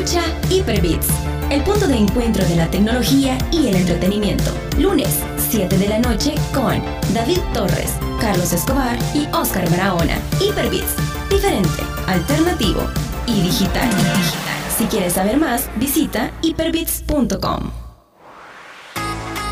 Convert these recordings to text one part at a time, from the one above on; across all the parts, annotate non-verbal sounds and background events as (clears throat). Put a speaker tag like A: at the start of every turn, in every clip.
A: Escucha Hyperbits, el punto de encuentro de la tecnología y el entretenimiento. Lunes, 7 de la noche con David Torres, Carlos Escobar y Oscar Barahona. Hyperbits, diferente, alternativo y digital. Si quieres saber más, visita hyperbits.com.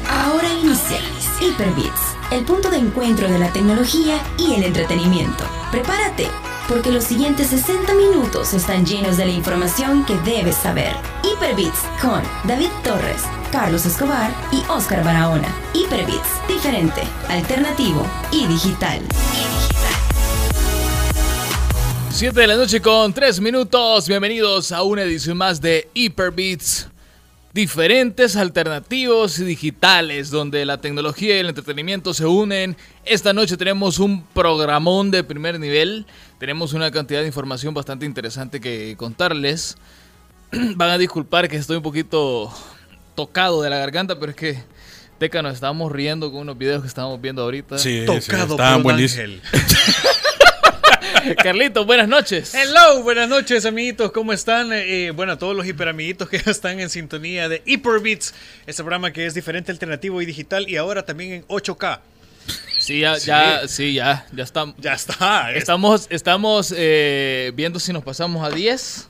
A: Ahora inicia Hyperbits, el punto de encuentro de la tecnología y el entretenimiento. Prepárate, porque los siguientes 60 minutos están llenos de la información que debes saber. Hyperbits con David Torres, Carlos Escobar y Oscar Barahona. Hyperbits, diferente, alternativo y digital.
B: 7 de la noche con 3 minutos. Bienvenidos a una edición más de Hyperbeats. Diferentes, alternativos y digitales, donde la tecnología y el entretenimiento se unen. Esta noche tenemos un programón de primer nivel. Tenemos una cantidad de información bastante interesante que contarles. (clears throat) Van a disculpar que estoy un poquito tocado de la garganta, pero es que Teca nos estábamos riendo con unos videos que estábamos viendo ahorita.
C: Sí,
D: Tocado
C: sí,
D: por
C: estaban
D: un
C: buenísimos.
D: ángel. (laughs)
B: Carlitos, buenas noches.
D: Hello, buenas noches amiguitos, ¿cómo están? Eh, bueno, a todos los hiperamiguitos que ya (laughs) están en sintonía de Hyperbeats, este programa que es diferente, alternativo y digital y ahora también en 8K.
B: Sí, ya, ya, sí, ya, ya estamos.
D: Ya está. es-
B: Estamos, estamos eh, viendo si nos pasamos a 10.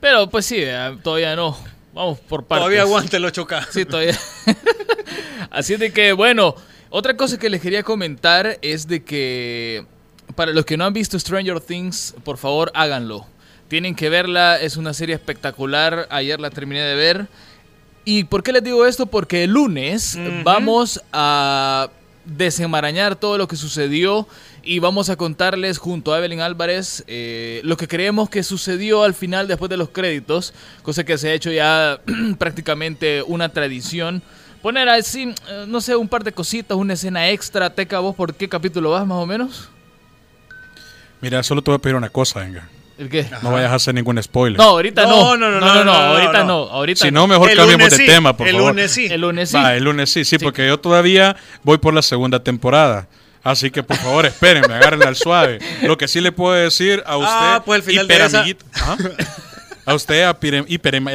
B: Pero pues sí, eh, todavía no. Vamos por partes.
D: Todavía aguanta el 8K.
B: Sí, todavía. (laughs) Así de que, bueno, otra cosa que les quería comentar es de que para los que no han visto Stranger Things, por favor háganlo. Tienen que verla, es una serie espectacular. Ayer la terminé de ver. ¿Y por qué les digo esto? Porque el lunes vamos a desenmarañar todo lo que sucedió y vamos a contarles junto a Evelyn Álvarez eh, lo que creemos que sucedió al final después de los créditos, cosa que se ha hecho ya (clears throat) prácticamente una tradición. Poner así, eh, no sé, un par de cositas, una escena extra. Teca, ¿vos por qué capítulo vas más o menos?
C: Mira, solo te voy a pedir una cosa, venga.
B: ¿El qué?
C: No vayas a hacer ningún spoiler.
B: No, ahorita no.
D: No, no, no, no, no, no,
B: ahorita
D: no.
B: no. Ahorita
C: si no, mejor
D: El
C: cambiemos de tema, por
D: el
C: favor.
D: lunes sí.
B: El lunes sí.
C: Va, el lunes sí, sí,
B: Sí.
C: porque yo todavía voy por la segunda temporada. Así que por favor, espérenme, agárrenla al suave. Lo que sí le puedo decir a usted,
D: Ah, pues, final esa-
C: hiperamiguito- ¿Ah? a usted, a pire- hiperem-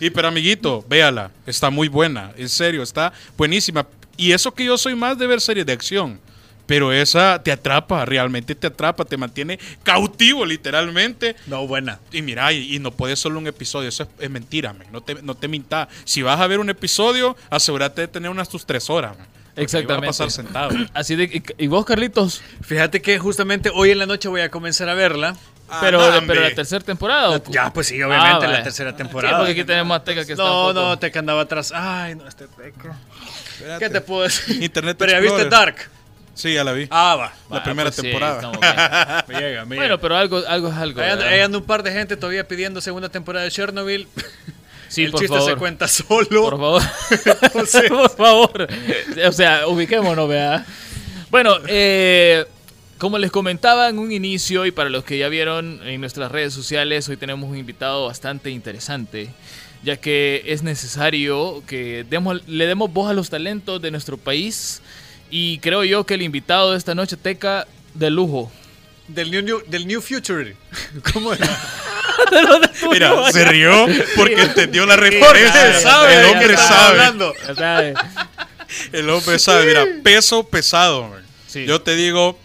C: hiperamiguito, véala, está muy buena, en serio, está buenísima. Y eso que yo soy más de ver series de acción. Pero esa te atrapa, realmente te atrapa, te mantiene cautivo literalmente.
D: No, buena.
C: Y mira, y, y no puedes solo un episodio, eso es, es mentira, man. no te, no te mintas. Si vas a ver un episodio, asegúrate de tener unas tus tres horas. man.
B: Exactamente.
C: vas a pasar sentado. (clears throat)
B: Así de. ¿Y y vos, Carlitos?
D: Fíjate que justamente hoy en la noche voy a comenzar a verla.
B: Pero,
C: Ah,
B: pero la
C: hombre.
B: tercera temporada. ¿o?
D: Ya, pues sí, obviamente,
B: Ah,
D: la tercera
B: Sí,
D: temporada.
B: porque aquí tenemos a Teca que está.
D: No, no, Teca andaba atrás. Ay, no, este Teca.
C: Espérate.
D: ¿Qué te puedo decir?
C: Internet
D: Pero ya viste. Dark.
C: Sí, ya la vi.
D: Ah, va.
C: la primera
B: pues
C: temporada.
B: estamos (laughs) bien.
D: Me llega, me
B: bueno,
D: llega.
B: pero algo, algo es algo.
D: Anda un par de gente todavía pidiendo segunda temporada de Chernobyl. (laughs)
B: Sí,
D: el
B: por
D: chiste
B: favor.
D: se cuenta solo.
B: Por favor. (laughs)
D: Entonces-
B: por favor. O sea, ubiquémonos, vea. Bueno, eh, como les comentaba en un inicio y para los que ya vieron en nuestras redes sociales, hoy tenemos un invitado bastante interesante, ya que es necesario que demos, le demos voz a los talentos de nuestro país y creo yo que el invitado de esta noche, Teca, de lujo.
D: Del new, new- del new Future. (laughs) ¿Cómo era? (laughs)
C: Mira, se rió porque entendió la referencia.
D: sabe
C: el hombre sabe. El hombre sabe. Mira, peso pesado.
B: Sí.
C: Yo te digo,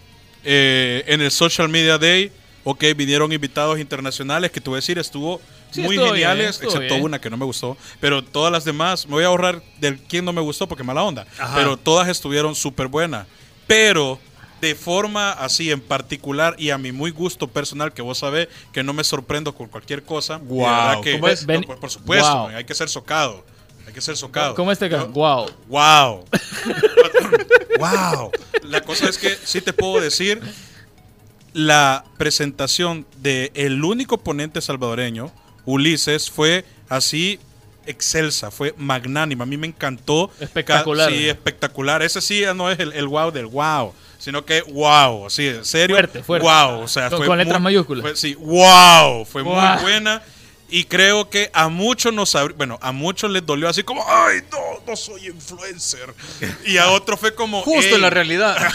C: eh, en el Social Media Day, ok, vinieron invitados internacionales que a decir, estuvo
B: Sí,
C: muy
B: bien,
C: geniales,
B: estuvo
C: excepto
B: bien.
C: una que no me gustó. Pero todas las demás, me voy a ahorrar del quién no me gustó porque mala onda.
D: Ajá.
C: Pero todas estuvieron súper buenas. Pero de forma así en particular y a mi muy gusto personal, que vos sabés que no me sorprendo con cualquier cosa. verdad que-
D: ¿cómo es?
C: No, por, por supuesto, man, hay que ser socado. Hay que ser socado.
B: ¿Cómo es Teca?
C: Yo-
B: Wow.
C: Wow. wow. La cosa es que sí te puedo decir la presentación de el único ponente salvadoreño, Ulises, fue así excelsa, fue magnánima. A mí me encantó.
B: Espectacular.
C: Sí, espectacular. Ese sí no es el, el wow del wow, sino que wow, sí, en serio.
B: Fuerte, fuerte.
C: Wow, o sea,
B: Con-
C: fue
B: con letras
C: muy-
B: mayúsculas.
C: fue- sí, wow, fue
B: Wow.
C: muy buena. Y creo que a muchos nos bueno, a muchos les dolió así como, ay, no, no soy influencer. Y a otros fue como,
D: Justo
C: "Ey".
D: en la realidad. (laughs)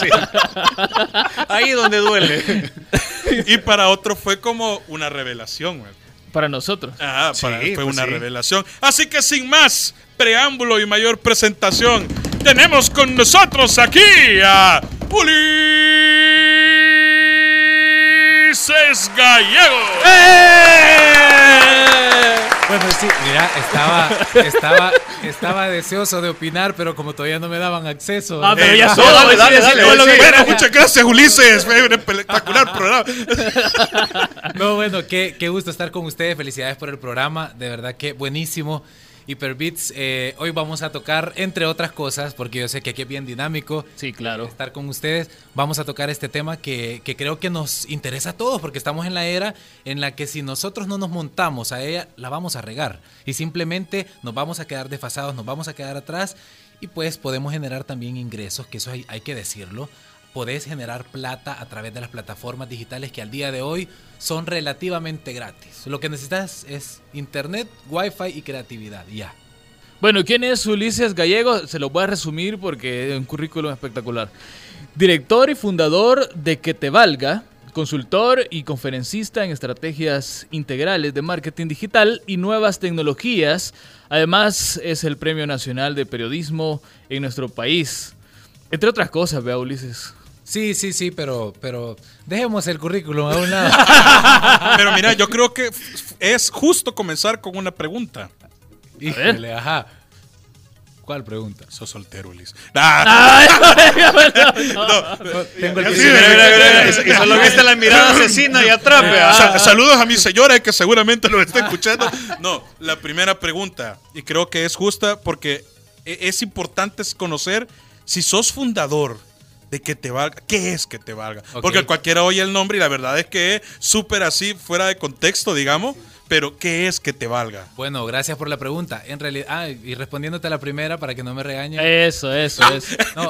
D: Sí. Ahí donde duele.
C: Y para otros fue como una revelación, güey.
B: Para nosotros.
C: Ah, para-
D: Sí,
C: fue
D: pues
C: una
D: sí.
C: revelación. Así que sin más preámbulo y mayor presentación, tenemos con nosotros aquí a Ulises Gallego.
E: Bueno, sí, mira, estaba, estaba, estaba deseoso de opinar, pero como todavía no me daban acceso.
B: Ah, pero
C: Eh,
B: ya
C: no,
B: solo,
D: dale,
B: sí.
C: Bueno, muchas gracias, Ulises. Fue un espectacular programa.
E: No, bueno, qué, qué gusto estar con ustedes. Felicidades por el programa. De verdad que buenísimo. Hyperbeats, eh, hoy vamos a tocar, entre otras cosas, porque yo sé que aquí es bien dinámico.
B: Sí, claro.
E: Estar con ustedes, vamos a tocar este tema que, que creo que nos interesa a todos, porque estamos en la era en la que si nosotros no nos montamos a ella, la vamos a regar. Y simplemente nos vamos a quedar desfasados, nos vamos a quedar atrás y pues podemos generar también ingresos, que eso hay, hay que decirlo. Podés generar plata a través de las plataformas digitales que al día de hoy son relativamente gratis. Lo que necesitas es internet, wifi y creatividad. Ya.
B: Bueno, ¿quién es Ulises Gallego? Se lo voy a resumir porque es un currículum espectacular. Director y fundador de Que Te Valga, consultor y conferencista en estrategias integrales de marketing digital y nuevas tecnologías. Además, es el Premio Nacional de Periodismo en nuestro país. Entre otras cosas, vea Ulises.
E: Sí, sí, sí, pero, pero dejemos el currículum a un lado. (laughs)
C: Pero mira, yo creo que es justo comenzar con una pregunta.
E: Híjole, ajá. ¿Cuál pregunta?
C: Sos soltero, Ulises. Ah, (laughs)
E: Tengo el
C: Sí,
E: currículum.
C: mira, mira, mira,
D: Y solo viste la mirada (laughs) asesina y atrás, vea.
C: Sa- saludos a mi señora que seguramente lo está escuchando. No, la primera pregunta, y creo que es justa porque e- es importante conocer si sos fundador de que te valga, ¿qué es que te valga? Porque cualquiera oye el nombre y la verdad es que es súper así, fuera de contexto, digamos, pero ¿qué es que te valga?
E: Bueno, gracias por la pregunta. En realidad, ah, y respondiéndote a la primera para que no me regañen.
B: Eso, eso, eso.
E: No,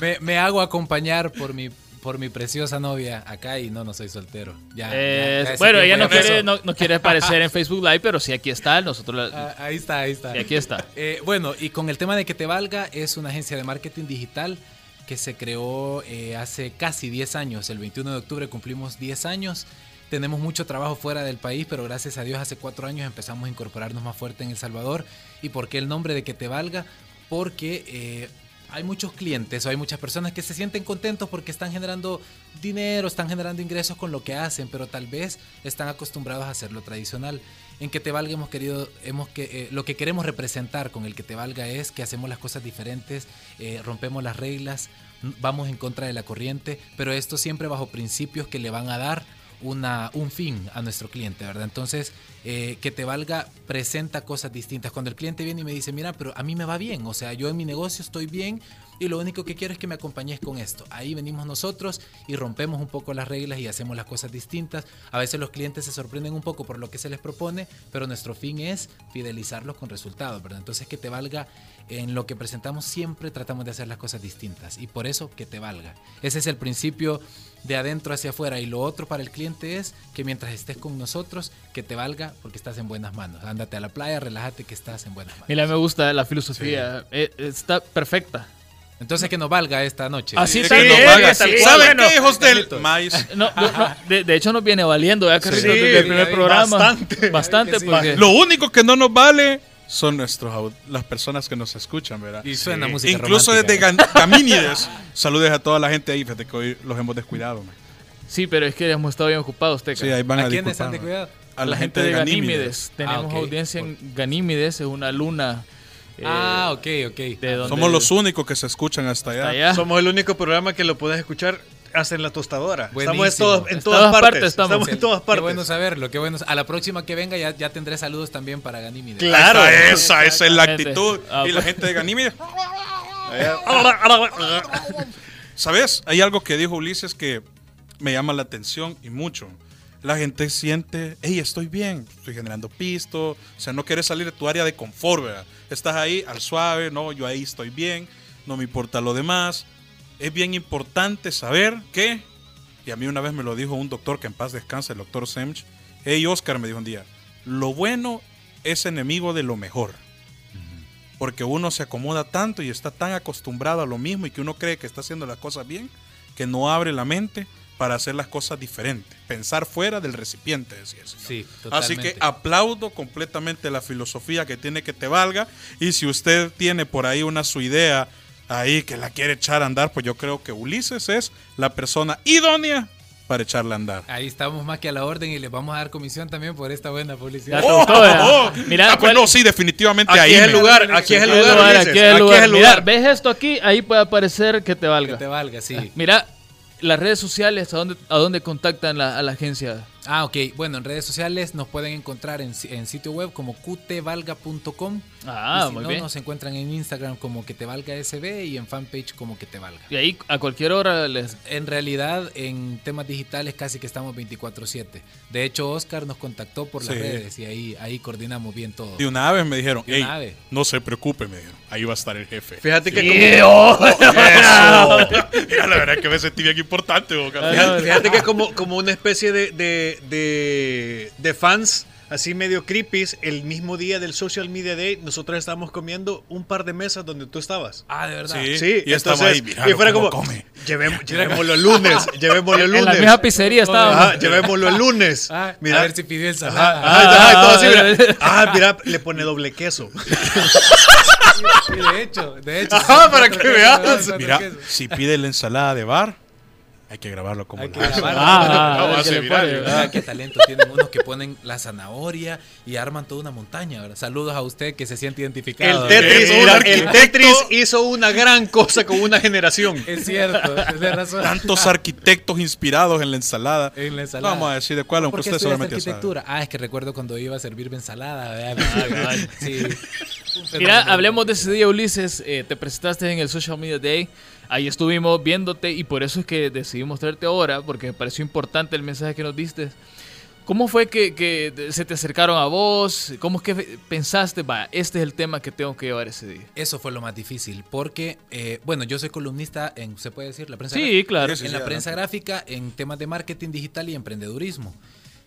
E: me, me hago acompañar por mi, por mi preciosa novia acá y no, no soy soltero. Ya, ya,
B: Eh, bueno, ella no quiere, no, no (laughs) quiere aparecer en Facebook Live, pero sí aquí está. Nosotros la-
E: Ah, ahí está, ahí está.
B: y aquí está.
E: Eh, bueno, y con el tema de que te valga, es una agencia de marketing digital que se creó eh, hace casi 10 años. El 21 de octubre cumplimos 10 años. Tenemos mucho trabajo fuera del país, pero gracias a Dios hace 4 años empezamos a incorporarnos más fuerte en El Salvador. ¿Y por qué el nombre de que te valga? Porque eh, hay muchos clientes o hay muchas personas que se sienten contentos porque están generando dinero, están generando ingresos con lo que hacen, pero tal vez están acostumbrados a hacerlo tradicional. En que te valga hemos querido, hemos que eh, lo que queremos representar con el que te valga es que hacemos las cosas diferentes, eh, rompemos las reglas, vamos en contra de la corriente, pero esto siempre bajo principios que le van a dar una, un fin a nuestro cliente, ¿verdad? Entonces, eh, que te valga presenta cosas distintas. Cuando el cliente viene y me dice, mira, pero a mí me va bien, o sea, yo en mi negocio estoy bien y lo único que quiero es que me acompañes con esto. Ahí venimos nosotros y rompemos un poco las reglas y hacemos las cosas distintas. A veces los clientes se sorprenden un poco por lo que se les propone, pero nuestro fin es fidelizarlos con resultados, ¿verdad? Entonces, que te valga en lo que presentamos siempre tratamos de hacer las cosas distintas y por eso que te valga. Ese es el principio de adentro hacia afuera y lo otro para el cliente es que mientras estés con nosotros, que te valga porque estás en buenas manos. Ándate a la playa, relájate que estás en buenas manos.
B: Mira, me gusta la filosofía. Eh, está perfecta.
E: Entonces que nos valga esta noche.
B: Así
C: Que
B: está
C: nos valga.
B: bien.
C: ¿Saben
B: Bueno,
C: qué, hijos del maíz? (laughs)
B: No, de, de hecho nos viene valiendo, ¿verdad, Carlitos?
D: Sí,
B: Desde el primer
E: sí,
B: programa.
D: bastante.
B: Bastante,
E: Que sí.
B: porque...
C: Lo único que no nos vale son nuestros las personas que nos escuchan, ¿verdad?
E: Y suena música
C: Incluso desde Gamínides. (laughs) Saludes a toda la gente ahí, fíjate que hoy los hemos descuidado. man.
B: Sí, pero es que hemos estado bien ocupados, Teca.
C: Sí, ahí van a,
E: ¿A quiénes han
C: disculparnos.
E: de cuidado?
C: A
B: la, gente de Ganímedes. Tenemos
E: Ah,
B: audiencia en Ganímedes, es una luna. Eh,
E: Ah, ok, ok.
B: de donde-
C: Somos los únicos que se escuchan hasta allá.
B: allá.
D: Somos el único programa que lo puedes escuchar hasta en la tostadora. Estamos en,
E: Buenísimo.
D: todas- en todas, partes.
B: partes estamos.
D: en todas
E: Qué
D: partes.
E: bueno saberlo, qué bueno. A la próxima que venga ya, ya tendré saludos también para Ganímedes.
D: Claro.
C: Está, esa, esa es la actitud.
B: Ah,
C: y la
B: pues.
C: gente de Ganímedes. (laughs) ¿Sabes? Hay algo que dijo Ulises que me llama la atención y mucho. La gente siente, hey, estoy bien, estoy generando pisto, o sea, no quieres salir de tu área de confort, ¿verdad? Estás ahí al suave, no, yo ahí estoy bien, no me importa lo demás. Es bien importante saber que, y a mí una vez me lo dijo un doctor que en paz descanse, el doctor Semch, hey, Oscar, me dijo un día, lo bueno es enemigo de lo mejor. Porque uno se acomoda tanto y está tan acostumbrado a lo mismo y que uno cree que está haciendo las cosas bien, que no abre la mente para hacer las cosas diferentes. Pensar fuera del recipiente, decía el señor.
E: Sí,
C: Así que aplaudo completamente la filosofía que tiene que te valga. Y si usted tiene por ahí una su idea ahí que la quiere echar a andar, pues yo creo que Ulises es la persona idónea para echarla a andar.
E: Ahí estamos más que a la orden y les vamos a dar comisión también por esta buena publicidad.
B: te gustó, ¿verdad? Mira,
C: Ah, pues
B: ¿cuál-
C: no, sí, definitivamente
D: Aquí
C: ahí.
D: es el lugar, aquí es el lugar.
B: Aquí es el lugar. Mira. ¿ves esto aquí? Ahí puede aparecer que te valga.
E: Que te valga, sí.
B: Mira, las redes sociales, ¿a dónde, a dónde contactan la- a la agencia?
E: Ah, ok. Bueno, en redes sociales nos pueden encontrar en, si- en sitio web como qtvalga.com.
B: Ah,
E: y si
B: muy
E: no,
B: bien.
E: nos encuentran en Instagram como que te valga SB y en fanpage como que te valga.
B: Y ahí a cualquier hora les...
E: En realidad, en temas digitales casi que estamos 24/7. De hecho, Oscar nos contactó por las
C: Sí.
E: redes y ahí, ahí coordinamos bien todo.
C: De una vez me dijeron,
E: De
C: "Ey,
E: una ave".
C: no se preocupe, me dijeron. Ahí va a estar el jefe.
D: Fíjate que
B: Sí,
D: como, (laughs)
B: oh. (laughs)
C: Eso. Mira, la verdad es que me sentí bien importante, boca.
B: Ah,
D: fíjate, fíjate que como, como una especie de, de, de, de fans así medio creepy, el mismo día del Social Media Day, nosotros estábamos comiendo un par de mesas donde tú estabas.
E: Ah, de verdad.
C: Sí.
D: Sí,
C: y estaba
D: entonces,
C: ahí, míralo
D: y fuera como,
C: come.
D: llevemos, llevémoslo el lunes, (laughs) llevémoslo el
B: En la
D: lunes.
B: misma pizzería estábamos.
D: Ajá, llevémoslo el (laughs) lunes.
E: Ah,
D: Mira.
E: a ver si pidió ensalada.
D: todo así,
B: Ah,
D: mira. (laughs) Ah, mira, le pone doble queso.
E: De hecho, de hecho.
D: Ajá, para que veas.
C: Mira, si pide la ensalada de bar, hay que grabarlo como
E: Hay que
C: la hace.
E: grabarlo.
B: Ah, ah, qué
E: talento tienen unos que ponen la zanahoria y arman toda una montaña. ¿verdad? Saludos a usted que se siente identificado.
D: El Tetris, mira, el
C: arquitecto.
D: Tetris hizo una gran cosa con una generación.
E: Es cierto, de razón.
C: Tantos arquitectos inspirados en la ensalada.
E: En la ensalada.
C: Vamos a decir de cuál,
E: ¿Por
C: aunque usted solamente sabe.
E: arquitectura? Ah, es que recuerdo cuando iba a servirme ensalada. sí.
B: Mira, hablemos de ese día, Ulises. eh, te presentaste en el Social Media Day. Ahí estuvimos viéndote y por eso es que decidimos traerte ahora, porque me pareció importante el mensaje que nos diste. ¿Cómo fue que, que se te acercaron a vos? ¿Cómo es que pensaste, va, este es el tema que tengo que llevar ese día?
E: Eso fue lo más difícil, porque, eh, bueno, yo soy columnista en, ¿se puede decir? La prensa
B: Sí,
E: gráfica?
B: claro.
C: Sí, sí,
E: en
C: sí,
E: la prensa gráfica, en temas de marketing digital y emprendedurismo.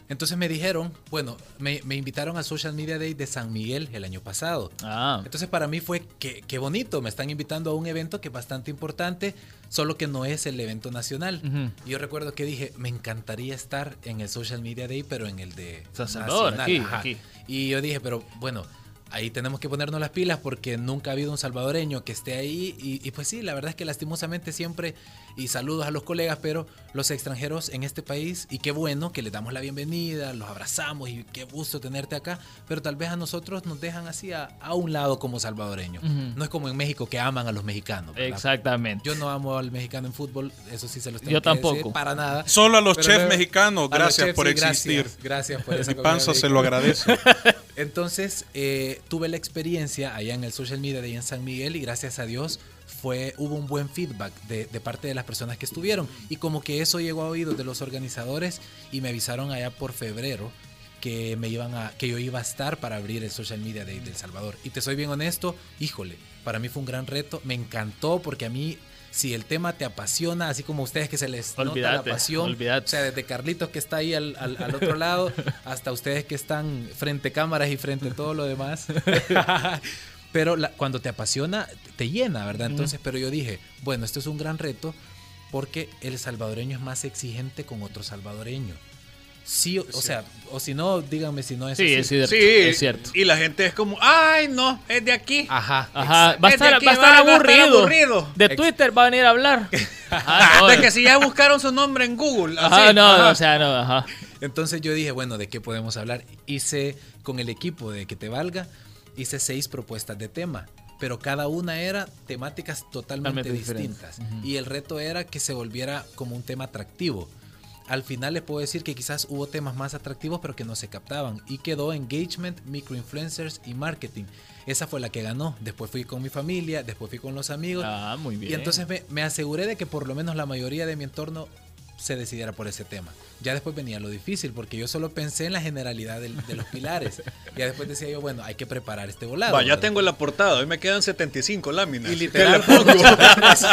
E: Entonces me dijeron, bueno, me, me invitaron al Social Media Day de San Miguel el año pasado.
B: Ah,
E: Entonces para mí fue que qué bonito, me están invitando a un evento que es bastante importante, solo que no es el evento nacional. Y Yo recuerdo que dije, me encantaría estar en el Social Media Day, pero en el de
B: Salvador,
E: nacional,
B: aquí.
E: Y yo dije, pero bueno, ahí tenemos que ponernos las pilas porque nunca ha habido un salvadoreño que esté ahí. Y, y pues sí, la verdad es que lastimosamente siempre, y saludos a los colegas, pero los extranjeros en este país, y qué bueno que les damos la bienvenida, los abrazamos y qué gusto tenerte acá, pero tal vez a nosotros nos dejan así a, a un lado como salvadoreños.
B: Ujú.
E: No es como en México que aman a los mexicanos. ¿verdad?
B: exactamente.
E: Yo no amo al mexicano en fútbol, eso sí se los tengo
B: Yo
E: que decir,
B: tampoco.
E: para nada.
C: Solo a los
E: Pero
C: chefs
E: luego-
C: mexicanos, gracias
E: chefs,
C: por
E: sí,
C: existir.
E: Gracias, gracias por esa
C: Mi panza se lo agradece. (laughs)
E: entonces eh, tuve la experiencia allá en el social media de ahí en San Miguel y gracias a Dios fue, hubo un buen feedback de, de parte de las personas que estuvieron y como que eso llegó a oídos de los organizadores y me avisaron allá por febrero que me iban a que yo iba a estar para abrir el social media de, de El Salvador y te soy bien honesto híjole para mí fue un gran reto me encantó porque a mí si el tema te apasiona así como a ustedes que se les nota
B: Olvídate,
E: la pasión
B: olvídate.
E: o sea desde Carlitos que está ahí al, al- al otro lado (laughs) hasta ustedes que están frente cámaras y frente todo lo demás. (laughs) pero la- cuando te apasiona, te llena, ¿verdad? Entonces, pero yo dije, bueno, esto es un gran reto porque el salvadoreño es más exigente con otro salvadoreño. Sí, o, o sea, o si no, díganme si no es
B: Sí,
E: así.
B: es cierto.
D: Sí,
B: es cierto.
D: y la gente es como, ay, no, es de aquí.
E: Ajá.
B: Ajá, va a estar,
D: aquí,
B: va a estar
D: va- va a estar
B: aburrido. De
E: Ex-
B: Twitter va a venir a hablar. (laughs) Ajá, no,
D: de que si ya buscaron su nombre en Google.
B: ajá,
D: así,
B: no,
D: ajá.
B: o sea, no, ajá.
E: Entonces yo dije, bueno, ¿de qué podemos hablar? Hice con el equipo de Que Te Valga, hice seis propuestas de tema, pero cada una era temáticas totalmente distintas. Y el reto era que se volviera como un tema atractivo. Al final les puedo decir que quizás hubo temas más atractivos, pero que no se captaban. Y quedó engagement, microinfluencers y marketing. Esa fue la que ganó. Después fui con mi familia, después fui con los amigos.
B: Ah, muy bien.
E: Y entonces me, me aseguré de que por lo menos la mayoría de mi entorno se decidiera por ese tema. Ya después venía lo difícil, porque yo solo pensé en la generalidad de, los pilares. Ya después decía yo, bueno, hay que preparar este volado.
D: Va, ya
E: ¿verdad?
D: tengo la portada, hoy me quedan 75 láminas.
E: Y
D: ¿Qué (laughs)
E: literal,
D: le pongo?
E: fueron (laughs) 83.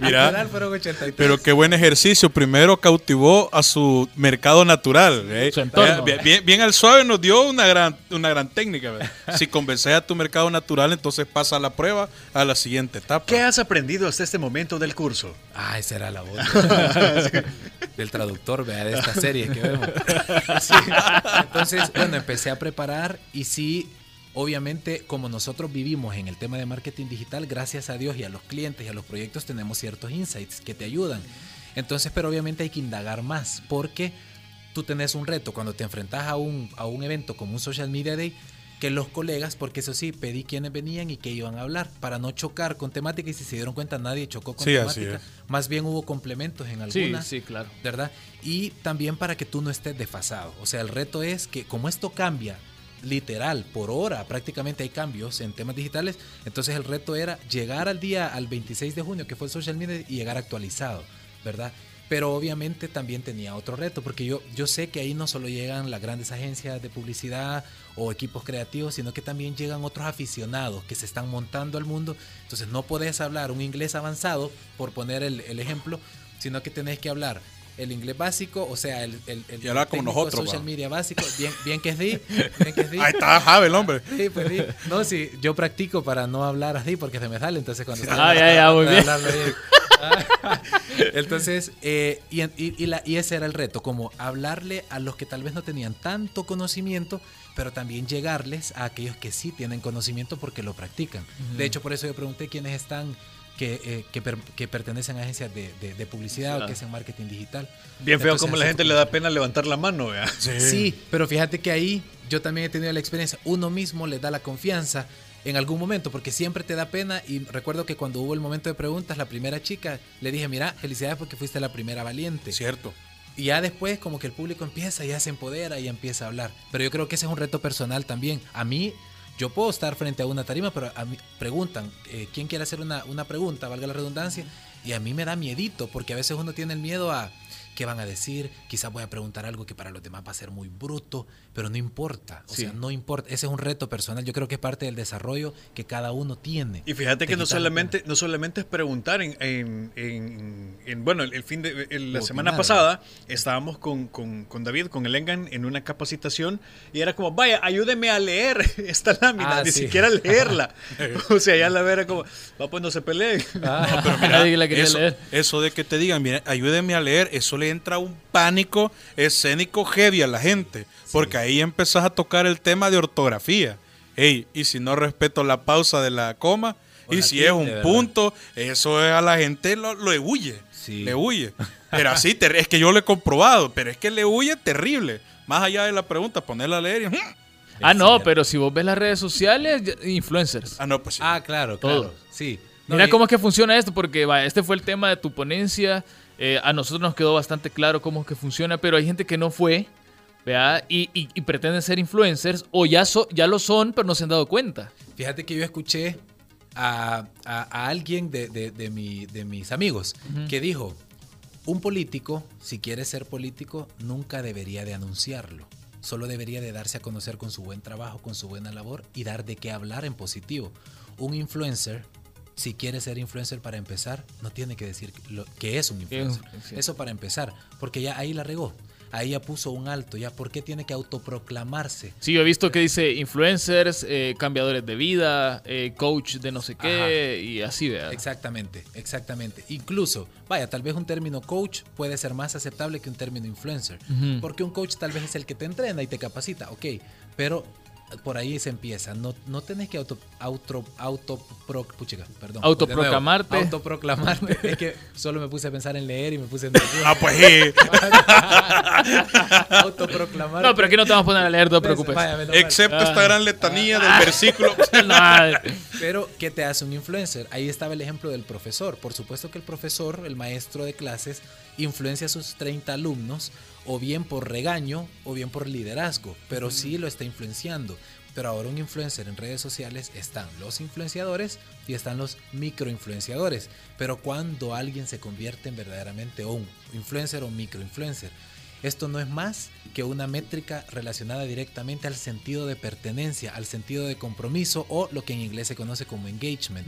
C: Mira.
E: Literal fueron 83.
C: Pero qué buen ejercicio. Primero cautivó a su mercado natural. ¿eh?
B: Su entorno.
C: Bien, bien- bien al suave nos dio una gran, una gran técnica. ¿verdad? (laughs) Si convences a tu mercado natural, entonces pasa la prueba a la siguiente etapa.
D: ¿Qué has aprendido hasta este momento del curso?
E: Ah, esa era la voz. Del traductor vea, de esta serie que vemos. (laughs) Sí. Entonces, bueno, empecé a preparar y sí, obviamente, como nosotros vivimos en el tema de marketing digital, gracias a Dios y a los clientes y a los proyectos tenemos ciertos insights que te ayudan. Entonces, pero obviamente hay que indagar más porque tú tenés un reto cuando te enfrentas a un, a un evento como un Social Media Day que los colegas, porque eso sí, pedí quiénes venían y qué iban a hablar, para no chocar con temática y si se dieron cuenta nadie chocó con
C: Sí, así
E: temática. Más bien hubo complementos en
B: Sí,
E: algunas.
B: sí, claro.
E: ¿verdad? Y también para que tú no estés desfasado. O sea, el reto es que como esto cambia literal por hora, prácticamente hay cambios en temas digitales, entonces el reto era llegar al día, al 26 de junio, que fue el social media, y llegar actualizado, ¿verdad? Pero obviamente también tenía otro reto, porque yo, yo sé que ahí no solo llegan las grandes agencias de publicidad o equipos creativos, sino que también llegan otros aficionados que se están montando al mundo. Entonces no podés hablar un inglés avanzado, por poner el, el ejemplo, sino que tenés que hablar el inglés básico, o sea, el, el, el
C: Y hablar como nosotros,
E: social
C: va.
E: media básico, bien, bien que es di, (laughs) bien que es di.
C: Ahí está Javi, el hombre. (laughs)
E: Sí, pues sí. No, sí, yo practico para no hablar así porque se me sale, entonces cuando
B: Ah, ya, ya, muy bien. (laughs)
E: Entonces, eh, y, y- y la- y ese era el reto, como hablarle a los que tal vez no tenían tanto conocimiento, pero también llegarles a aquellos que sí tienen conocimiento porque lo practican. De hecho, por eso yo pregunté quiénes están que, eh, que, per- que pertenecen a agencias de, de- de publicidad o que hacen marketing digital.
D: Bien feo como la gente le da pena levantar la mano, vea.
E: Sí, pero fíjate que ahí yo también he tenido la experiencia. Uno mismo le da la confianza en algún momento, porque siempre te da pena. Y recuerdo que cuando hubo el momento de preguntas, la primera chica le dije, mira, felicidades porque fuiste la primera valiente.
C: Cierto.
E: Y ya después como que el público empieza, ya se empodera y empieza a hablar. Pero yo creo que ese es un reto personal también. A mí, yo puedo estar frente a una tarima, pero a mí preguntan, eh, ¿quién quiere hacer una, una pregunta, valga la redundancia? Y a mí me da miedito, porque a veces uno tiene el miedo a qué van a decir, quizás voy a preguntar algo que para los demás va a ser muy bruto, pero no importa. O
B: Sí.
E: sea, no importa. Ese es un reto personal. Yo creo que es parte del desarrollo que cada uno tiene.
D: Y fíjate
E: Te
D: que no
E: la
D: solamente, no solamente es preguntar en, en- en- en- bueno, el fin de en la
E: Opinar.
D: semana pasada estábamos con, con- con David, con el Engan en una capacitación y era como, vaya, ayúdeme a leer (laughs) esta lámina,
E: Ah,
D: ni
E: sí.
D: siquiera leerla. (laughs) o sea, ya la vera como, va pues no se peleen.
E: Ah, (laughs)
B: Nadie la quería
C: Eso,
B: leer.
C: eso de que te digan, mire, ayúdeme a leer, eso le entra un pánico escénico heavy a la gente. Porque ahí empezás a tocar el tema de ortografía. Ey, y si no respeto la pausa de la coma,
E: O
C: y
E: la
C: si
E: tilde,
C: es un
E: ¿verdad?
C: punto, eso es a la gente lo, le huye.
E: Sí.
C: Le huye. (laughs) Pero así, es que yo lo he comprobado, pero es que le huye terrible. Más allá de la pregunta, ponerla a leer y... "Mm".
B: Ah, no, pero si vos ves las redes sociales, influencers.
C: Ah, no, pues sí.
E: Ah, claro, claro.
B: Todos.
E: Sí. No,
B: Mira
E: y-
B: cómo es que funciona esto, porque vaya, este fue el tema de tu ponencia. eh, a nosotros nos quedó bastante claro cómo es que funciona, pero hay gente que no fue, ¿vea? Y, y- y pretenden ser influencers, o ya, so- ya lo son, pero no se han dado cuenta.
E: Fíjate que yo escuché a, a- a alguien de, de- de mi- de mis amigos que dijo, un político, si quiere ser político, nunca debería de anunciarlo. Solo debería de darse a conocer con su buen trabajo, con su buena labor y dar de qué hablar en positivo. Un influencer, si quiere ser influencer para empezar, no tiene que decir lo, que es un
B: Que es un-
E: influencer.
B: sí.
E: Eso para empezar, porque ya ahí la regó. Ahí ya puso un alto, ya, ¿por qué tiene que autoproclamarse?
B: Sí, yo he visto que dice influencers, eh, cambiadores de vida, eh, coach de no sé qué, y así, ¿vea?
E: Exactamente, exactamente. Incluso, vaya, tal vez un término coach puede ser más aceptable que un término influencer. Porque un coach tal vez es el que te entrena y te capacita, ok. Pero por ahí se empieza. No, no tenés que auto, auto, auto pro- puchica, perdón.
B: Autoproclamarte.
E: Nuevo, Autoproclamarte. es que solo me puse a pensar en leer y me puse en
C: Ah, pues sí. (laughs)
E: autoproclamarte.
B: No, pero aquí no te vamos a poner a leer, no te preocupes.
E: Vaya, menos mal.
C: Excepto esta
B: Ah.
C: gran letanía del versículo. (laughs)
B: No,
E: Pero, ¿qué te hace un influencer? Ahí estaba el ejemplo del profesor. Por supuesto que el profesor, el maestro de clases, influencia a sus 30 alumnos, o bien por regaño, o bien por liderazgo, pero sí lo está influenciando. Pero ahora un influencer en redes sociales están los influenciadores y están los microinfluenciadores. Pero cuando alguien se convierte en verdaderamente un influencer o microinfluencer, esto no es más que una métrica relacionada directamente al sentido de pertenencia, al sentido de compromiso o lo que en inglés se conoce como engagement.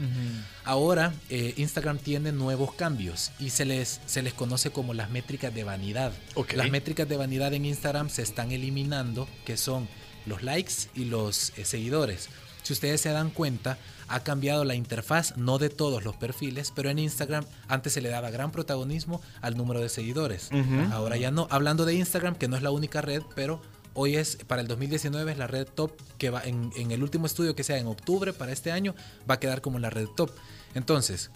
E: Ahora eh, Instagram tiene nuevos cambios y se les, se les conoce como las métricas de vanidad. Las métricas de vanidad en Instagram se están eliminando, que son los likes y los eh, seguidores. Si ustedes se dan cuenta, ha cambiado la interfaz, no de todos los perfiles, pero en Instagram antes se le daba gran protagonismo al número de seguidores. Ahora ya no. Hablando de Instagram, que no es la única red, pero hoy es, para el 2019 es la red top que va en, en el último estudio que sea en octubre para este año, va a quedar como la red top. Entonces,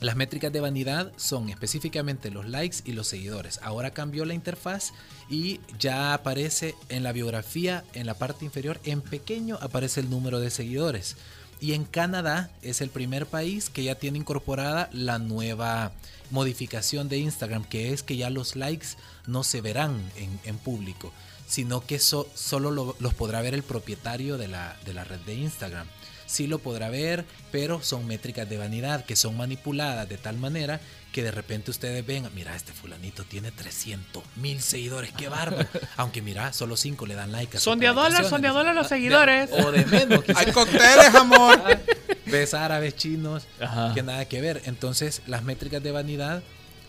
E: las métricas de vanidad son específicamente los likes y los seguidores. Ahora cambió la interfaz y ya aparece en la biografía, en la parte inferior, en pequeño aparece el número de seguidores. Y en Canadá es el primer país que ya tiene incorporada la nueva modificación de Instagram, que es que ya los likes no se verán en, público, sino que so- solo lo- los podrá ver el propietario de la, de la red de Instagram sí lo podrá ver, pero son métricas de vanidad que son manipuladas de tal manera que de repente ustedes ven, mira, este fulanito tiene 300 mil seguidores, qué bárbaro. (laughs) Aunque mira, solo 5 le dan like. a
F: Son de a dólar, son de a dólar los
E: De-
F: seguidores.
E: o de menos, quizás.
C: Hay cócteles, amor. (laughs)
E: Ves árabes, chinos,
B: Ajá.
E: que nada que ver. Entonces, las métricas de vanidad,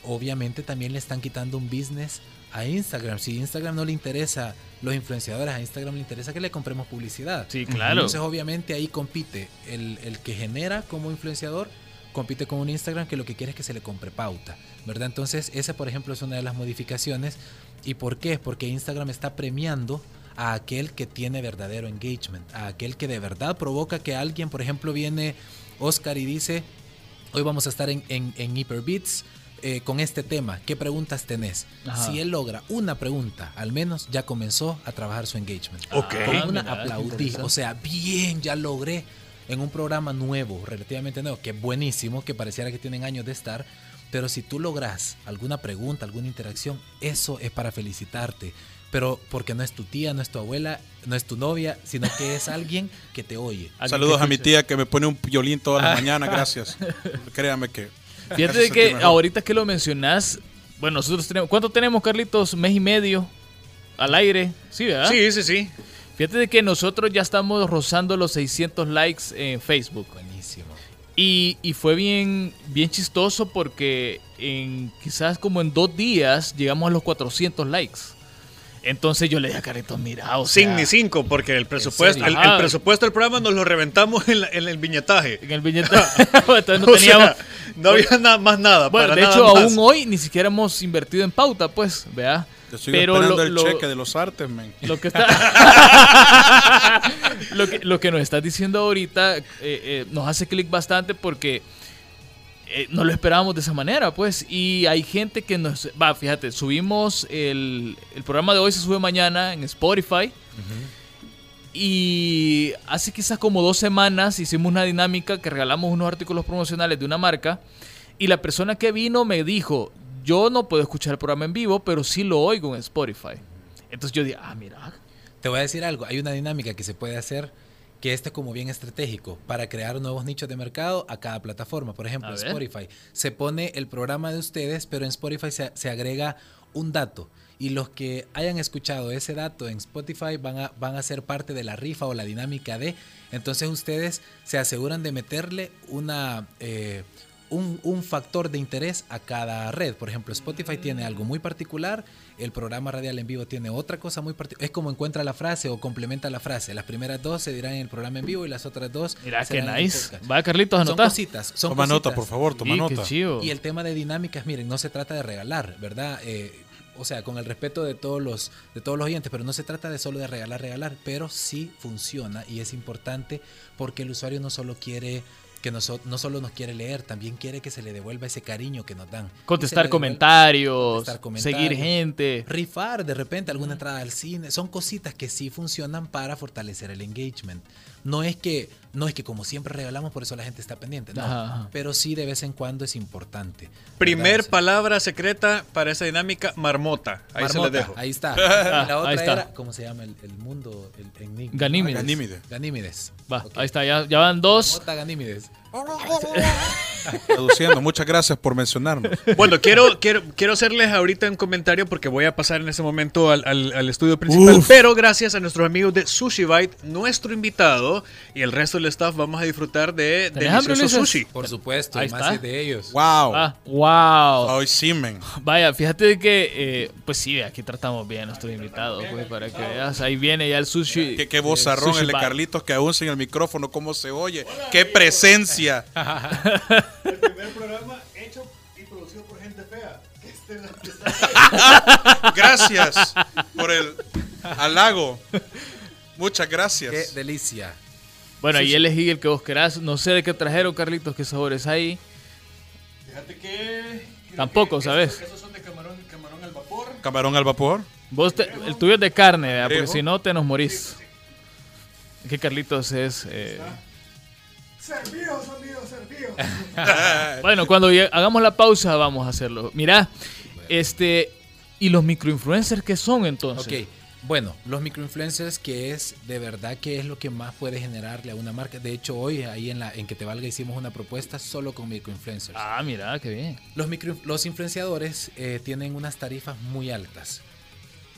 E: obviamente también le están quitando un business a Instagram. Si Instagram no le interesa los influenciadores, a Instagram le interesa que le compremos publicidad.
B: Sí, claro.
E: Entonces, obviamente, ahí compite el, el que genera como influenciador, compite con un Instagram que lo que quiere es que se le compre pauta, ¿verdad? Entonces, esa, por ejemplo, es una de las modificaciones. ¿Y por qué? Porque Instagram está premiando a aquel que tiene verdadero engagement, a aquel que de verdad provoca que alguien, por ejemplo, viene Oscar y dice, hoy vamos a estar en, en, en Hyperbeats eh, con este tema, ¿qué preguntas tenés?
B: Ajá.
E: Si él logra una pregunta, al menos ya comenzó a trabajar su engagement.
D: Ok.
E: Con una
B: mira,
E: aplaudí, o sea, bien, ya logré en un programa nuevo, relativamente nuevo, que es buenísimo, que pareciera que tienen años de estar, pero si tú logras alguna pregunta, alguna interacción, eso es para felicitarte. Pero porque no es tu tía, no es tu abuela, no es tu novia, sino que es (laughs) alguien que te oye.
C: Saludos a mi tía que me pone un violín toda la (laughs) mañana, gracias. Créame que.
B: Fíjate de que ahorita que lo mencionás, bueno, nosotros tenemos, ¿cuánto tenemos, Carlitos? Mes y medio al aire. Sí, ¿verdad?
D: Sí, sí, sí.
B: Fíjate de que nosotros ya estamos rozando los 600 likes en Facebook.
E: Buenísimo.
B: Y, y fue bien, bien chistoso porque en quizás como en dos días llegamos a los 400 likes. Entonces yo le dije a Carlitos, mira, o
D: Sin ni cinco, porque el presupuesto, el, presupuesto del programa nos lo reventamos en, la- en el viñetaje.
B: en el billete. (laughs) Entonces no (laughs)
D: O
B: teníamos.
D: sea, no había nada, más nada.
B: Bueno,
D: para
B: de
D: nada
B: hecho,
D: más.
B: aún hoy ni siquiera hemos invertido en pauta, pues, vea.
C: Yo estoy
B: Pero
C: esperando
B: lo-
C: el
B: lo-
C: cheque de los artes, men.
B: Lo que está. (laughs) lo, que, lo que nos estás diciendo ahorita eh, eh, nos hace clic bastante porque eh, no lo esperábamos de esa manera, pues. Y hay gente que nos. Va, fíjate, subimos el, el programa de hoy, se sube mañana en Spotify. Y hace quizás como dos semanas hicimos una dinámica que regalamos unos artículos promocionales de una marca. Y la persona que vino me dijo: Yo no puedo escuchar el programa en vivo, pero sí lo oigo en Spotify. Entonces yo dije: Ah, mira,
E: Te voy a decir algo, hay una dinámica que se puede hacer que este es como bien estratégico para crear nuevos nichos de mercado a cada plataforma. Por ejemplo. Spotify. Se pone el programa de ustedes, pero en Spotify se, se agrega un dato. Y los que hayan escuchado ese dato en Spotify van a, van a ser parte de la rifa o la dinámica de. Entonces ustedes se aseguran de meterle una... eh, un, un factor de interés a cada red. Por ejemplo, Spotify tiene algo muy particular, el programa radial en vivo tiene otra cosa muy particular. Es como encuentra la frase o complementa la frase. Las primeras dos se dirán en el programa en vivo y las otras dos
B: Mira, qué nice. Va, Carlitos,
E: Son
B: anotá.
E: cositas. Son
C: Toma nota, por favor, toma
B: Sí, qué
C: nota.
B: chido.
E: Y el tema de dinámicas, miren, no se trata de regalar, ¿verdad? Eh, o sea, con el respeto de todos los de todos los oyentes, pero no se trata de solo de regalar, regalar, pero sí funciona y es importante porque el usuario no solo quiere que noso- no solo nos quiere leer, también quiere que se le devuelva ese cariño que nos dan.
B: Contestar comentarios,
E: contestar comentarios.
B: seguir gente.
E: rifar de repente alguna entrada al cine, son cositas que sí funcionan para fortalecer el engagement. No es que no es que como siempre regalamos por eso la gente está pendiente, no,
B: Ajá, ajá.
E: pero sí de vez en cuando es importante.
D: Primer
E: ¿verdad?
D: palabra secreta para esa dinámica, marmota. Ahí se les dejo.
E: Ahí está. (laughs) Y la otra
B: ahí está.
E: era, ¿cómo se llama el, el mundo? El, enigma?
B: Ganímedes.
C: Ganímide.
E: Ganímedes.
B: Va, ahí está, ya, ya van dos.
E: Marmota Ganímedes. (laughs)
C: traduciendo. Muchas gracias por mencionarnos.
D: Bueno, quiero, quiero, quiero hacerles ahorita un comentario porque voy a pasar en ese momento al, al- al estudio principal.
C: Uf.
D: Pero gracias a nuestros amigos de Sushi Bite, nuestro invitado y el resto del staff vamos a disfrutar de
B: ¿Tenés hambre,
D: delicioso sushi.
E: Por supuesto,
B: Ahí
E: y más
B: está.
E: es de ellos.
C: Wow.
B: Ah, wow.
C: Hoy sí, men.
B: Vaya, fíjate de que, eh, pues sí, aquí tratamos bien a nuestros invitados, pues, para que veas. Ahí viene ya el sushi.
C: Qué, qué vozarrón el de. Carlitos que aún sin el micrófono, cómo se oye. Qué presencia. (laughs)
D: El primer programa hecho y producido por gente fea. (laughs)
C: Gracias por el halago. Muchas gracias.
E: Qué delicia.
B: Bueno, ahí elegí el que vos querás. No sé de qué trajeron, Carlitos, qué sabores hay.
D: Fíjate que.
B: Tampoco, ¿sabes?
D: Esos son de camarón, camarón al vapor.
C: Camarón al vapor.
B: Vos te- el tuyo es de carne, ¿verdad? porque si no te nos morís. Es que Carlitos es... eh,
D: Servidos, amigos, servidos. (laughs)
B: Bueno, cuando hagamos la pausa vamos a hacerlo. Mira, este... ¿Y los microinfluencers qué son entonces?
E: Ok, bueno, los microinfluencers, que es de verdad que es lo que más puede generarle a una marca. De hecho, hoy ahí en la en que te valga hicimos una propuesta solo con microinfluencers.
B: Ah, mira, qué bien.
E: Los, micro, los influenciadores eh, tienen unas tarifas muy altas.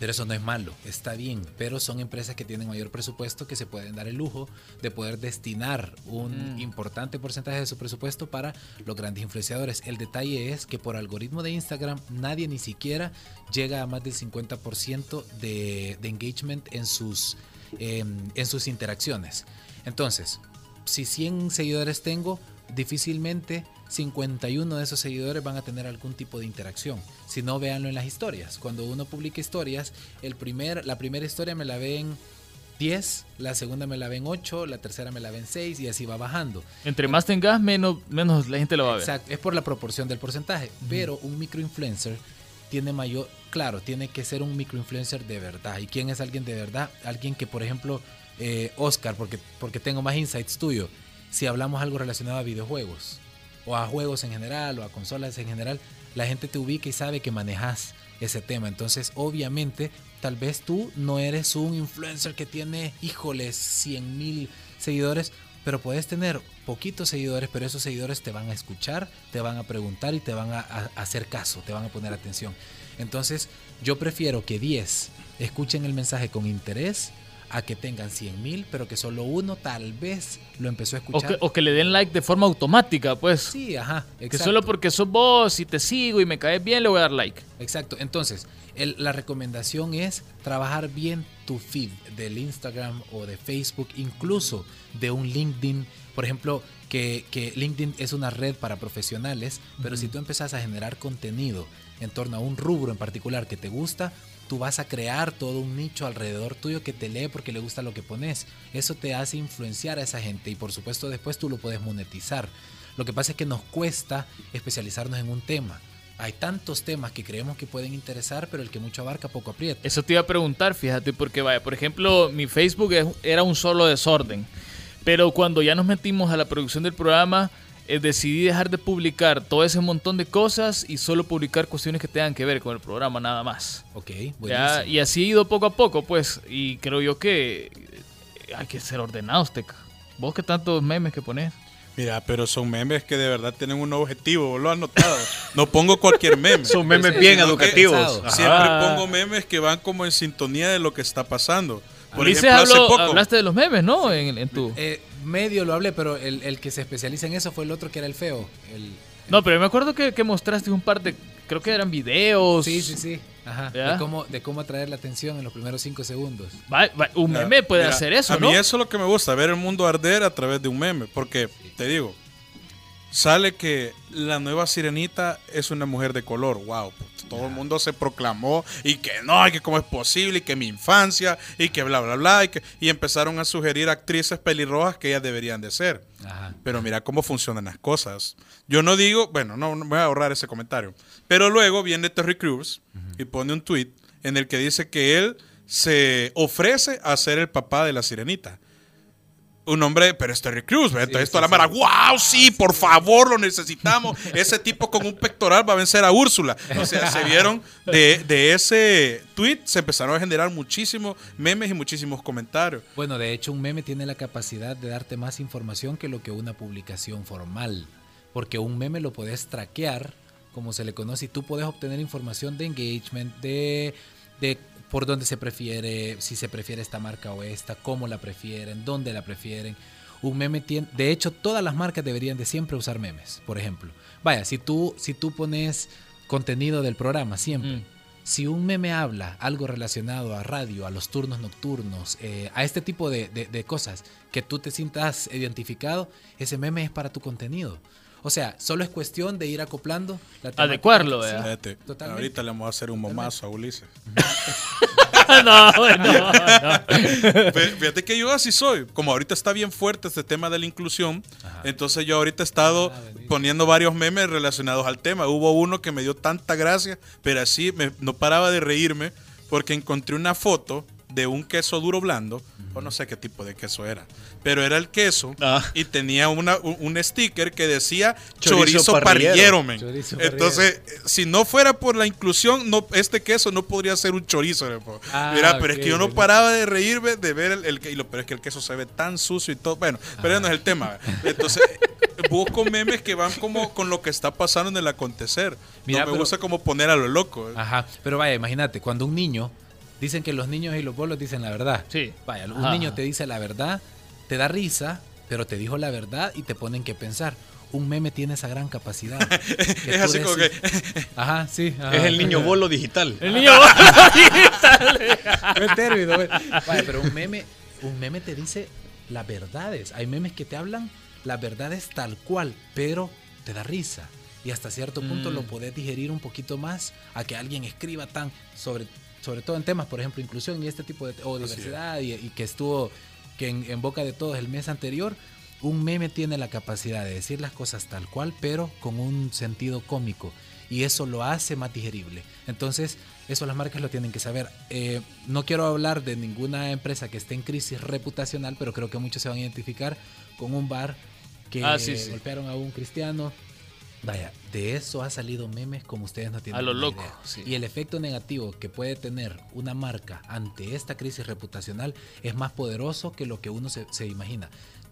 E: Pero eso no es malo, está bien. Pero son empresas que tienen mayor presupuesto que se pueden dar el lujo de poder destinar un importante porcentaje de su presupuesto para los grandes influenciadores. El detalle es que por algoritmo de Instagram nadie ni siquiera llega a más del 50% de, de engagement en sus, em, en sus interacciones. Entonces, si 100 seguidores tengo, difícilmente 51 de esos seguidores van a tener algún tipo de interacción. Si no, véanlo en las historias. Cuando uno publica historias, el primer, la primera historia me la ven 10, la segunda me la ven 8, la tercera me la ven 6 y así va bajando.
B: Entre más tengas, menos, menos la gente lo va a ver.
E: Exacto, es por la proporción del porcentaje. Pero un microinfluencer tiene mayor, claro, tiene que ser un microinfluencer de verdad. ¿Y quién es alguien de verdad? Alguien que, por ejemplo, eh, Oscar, porque, porque tengo más insights tuyo, si hablamos algo relacionado a videojuegos, o a juegos en general, o a consolas en general, la gente te ubica y sabe que manejas ese tema. Entonces, obviamente, tal vez tú no eres un influencer que tiene, híjoles, 100 mil seguidores, pero puedes tener poquitos seguidores, pero esos seguidores te van a escuchar, te van a preguntar y te van a, a- hacer caso, te van a poner atención. Entonces, yo prefiero que 10 escuchen el mensaje con interés a que tengan 100 mil, pero que solo uno tal vez lo empezó a
B: O
E: escuchar.
B: que, o que le den like de forma automática, pues.
E: Sí, ajá.
B: que solo porque sos vos y te sigo y me caes bien, le voy a dar like.
E: Exacto. Entonces, el- la recomendación es trabajar bien tu feed del Instagram o de Facebook, incluso de un LinkedIn. Por ejemplo, que, que LinkedIn es una red para profesionales, pero si tú empezás a generar contenido en torno a un rubro en particular que te gusta, tú vas a crear todo un nicho alrededor tuyo que te lee porque le gusta lo que pones. Eso te hace influenciar a esa gente y por supuesto después tú lo puedes monetizar. Lo que pasa es que nos cuesta especializarnos en un tema. Hay tantos temas que creemos que pueden interesar, pero el que mucho abarca poco aprieta.
B: Eso te iba a preguntar, fíjate, porque vaya, por ejemplo, mi Facebook era un solo desorden. Pero cuando ya nos metimos a la producción del programa, eh, decidí dejar de publicar todo ese montón de cosas y solo publicar cuestiones que tengan que ver con el programa, nada más.
E: Ok,
B: Ya,
E: buenísimo.
B: y así he ido poco a poco, pues. Y creo yo que eh, hay que ser ordenados, Teca. Vos que tantos memes que pones.
C: Mira, pero son memes que de verdad tienen un objetivo, vos lo has notado. No pongo cualquier meme. (laughs)
D: Son memes bien educativos.
C: Siempre
B: Ah.
C: pongo memes que van como en sintonía de lo que está pasando. Por ejemplo, hace poco.
B: hablaste de los memes, ¿no? En, en tu...
E: Eh, medio lo hablé, pero el, el que se especializa en eso fue el otro que era el feo. El,
B: No, pero me acuerdo que, que mostraste un par de... Creo que eran videos.
E: sí, sí, sí. Ajá. De cómo, de cómo atraer la atención en los primeros cinco segundos.
B: Va- va- un meme puede
C: Mira,
B: hacer eso,
C: A
B: ¿no?
C: mí eso es lo que me gusta, ver el mundo arder a través de un meme. Porque, te digo, sale que la nueva sirenita es una mujer de color. Wow, puto, todo el mundo se proclamó y que no, y que cómo es posible, y que mi infancia, y que bla, bla, bla. Y, que, y empezaron a sugerir actrices pelirrojas que ellas deberían de ser.
E: Ajá.
C: Pero mira cómo funcionan las cosas. Yo no digo, bueno, no, no voy a ahorrar ese comentario. Pero luego viene Terry Crews y pone un tweet en el que dice que él se ofrece a ser el papá de la sirenita. Un hombre, pero es Terry Crews, ¿verdad? Entonces
E: sí,
C: toda la
E: sí.
C: mara, wow, sí, por favor, lo necesitamos. (laughs) Ese tipo con un pectoral va a vencer a Úrsula. O sea, se vieron de, de ese tweet, se empezaron a generar muchísimos memes y muchísimos comentarios.
E: Bueno, de hecho, un meme tiene la capacidad de darte más información que lo que una publicación formal. porque un meme lo puedes traquear, como se le conoce, y tú puedes obtener información de engagement, de, de por dónde se prefiere, si se prefiere esta marca o esta, cómo la prefieren, dónde la prefieren. Un meme tiene, de hecho, todas las marcas deberían de siempre usar memes, por ejemplo. Vaya, si tú, si tú pones contenido del programa siempre,
B: Mm.
E: si un meme habla algo relacionado a radio, a los turnos nocturnos, eh, a este tipo de, de- de cosas que tú te sientas identificado, ese meme es para tu contenido. O sea, solo es cuestión de ir acoplando la.
B: Adecuarlo,
E: Sí,
B: ¿verdad?
C: Fíjate,
E: Totalmente.
C: ahorita le vamos a hacer un momazo a Ulises. (laughs)
B: no, no.
C: Fí- Fíjate que yo así soy. Como ahorita está bien fuerte este tema de la inclusión, entonces yo ahorita he estado
E: Ah,
C: poniendo varios memes relacionados al tema. Hubo uno que me dio tanta gracia, pero así me- no paraba de reírme porque encontré una foto de un queso duro blando, o no sé qué tipo de queso era, pero era el queso
D: Ah.
C: y tenía una, un, un sticker que decía
D: Chorizo
C: chorizo,
D: parrillero".
C: parrillero, men.
E: Chorizo
C: Entonces, eh, si no fuera por la inclusión, no, este queso no podría ser un chorizo.
E: Ah,
C: Mira, pero es que yo no paraba de reírme de ver el, el- lo peor es que el queso se ve tan sucio y todo. Bueno, pero no es el tema. Entonces, busco memes que van como con lo que está pasando en el acontecer.
E: Mira,
C: no me
E: pero-
C: gusta como poner a lo loco. ¿eh?
E: Ajá, pero vaya, imagínate, cuando un niño, dicen que los niños y los bolos dicen la verdad.
B: Sí.
E: Vaya, un
B: Ajá.
E: niño te dice la verdad, te da risa, pero te dijo la verdad y te ponen que pensar. Un meme tiene esa gran capacidad. (laughs) que
C: es así como que
E: Ajá, sí. ajá.
D: Es el niño bolo digital.
B: El niño. (laughs)
E: Buen término, buen- Vaya, pero un meme, un meme te dice las verdades. Hay memes que te hablan las verdades tal cual, pero te da risa. Y hasta cierto punto
B: Mm.
E: lo podés digerir un poquito más a que alguien escriba tan sobre, sobre todo en temas, por ejemplo, inclusión y este tipo de o diversidad y, y que estuvo que en, en boca de todos el mes anterior. Un meme tiene la capacidad de decir las cosas tal cual, pero con un sentido cómico. Y eso lo hace más digerible. Entonces, eso las marcas lo tienen que saber. Eh, no quiero hablar de ninguna empresa que esté en crisis reputacional, pero creo que muchos se van a identificar con un bar que
B: Ah, sí, sí.
E: golpearon a un cristiano. Vaya, de eso ha salido memes como ustedes no tienen.
B: A lo loco, sí.
E: Y el efecto negativo que puede tener una marca ante esta crisis reputacional es más poderoso que lo que uno se, se imagina.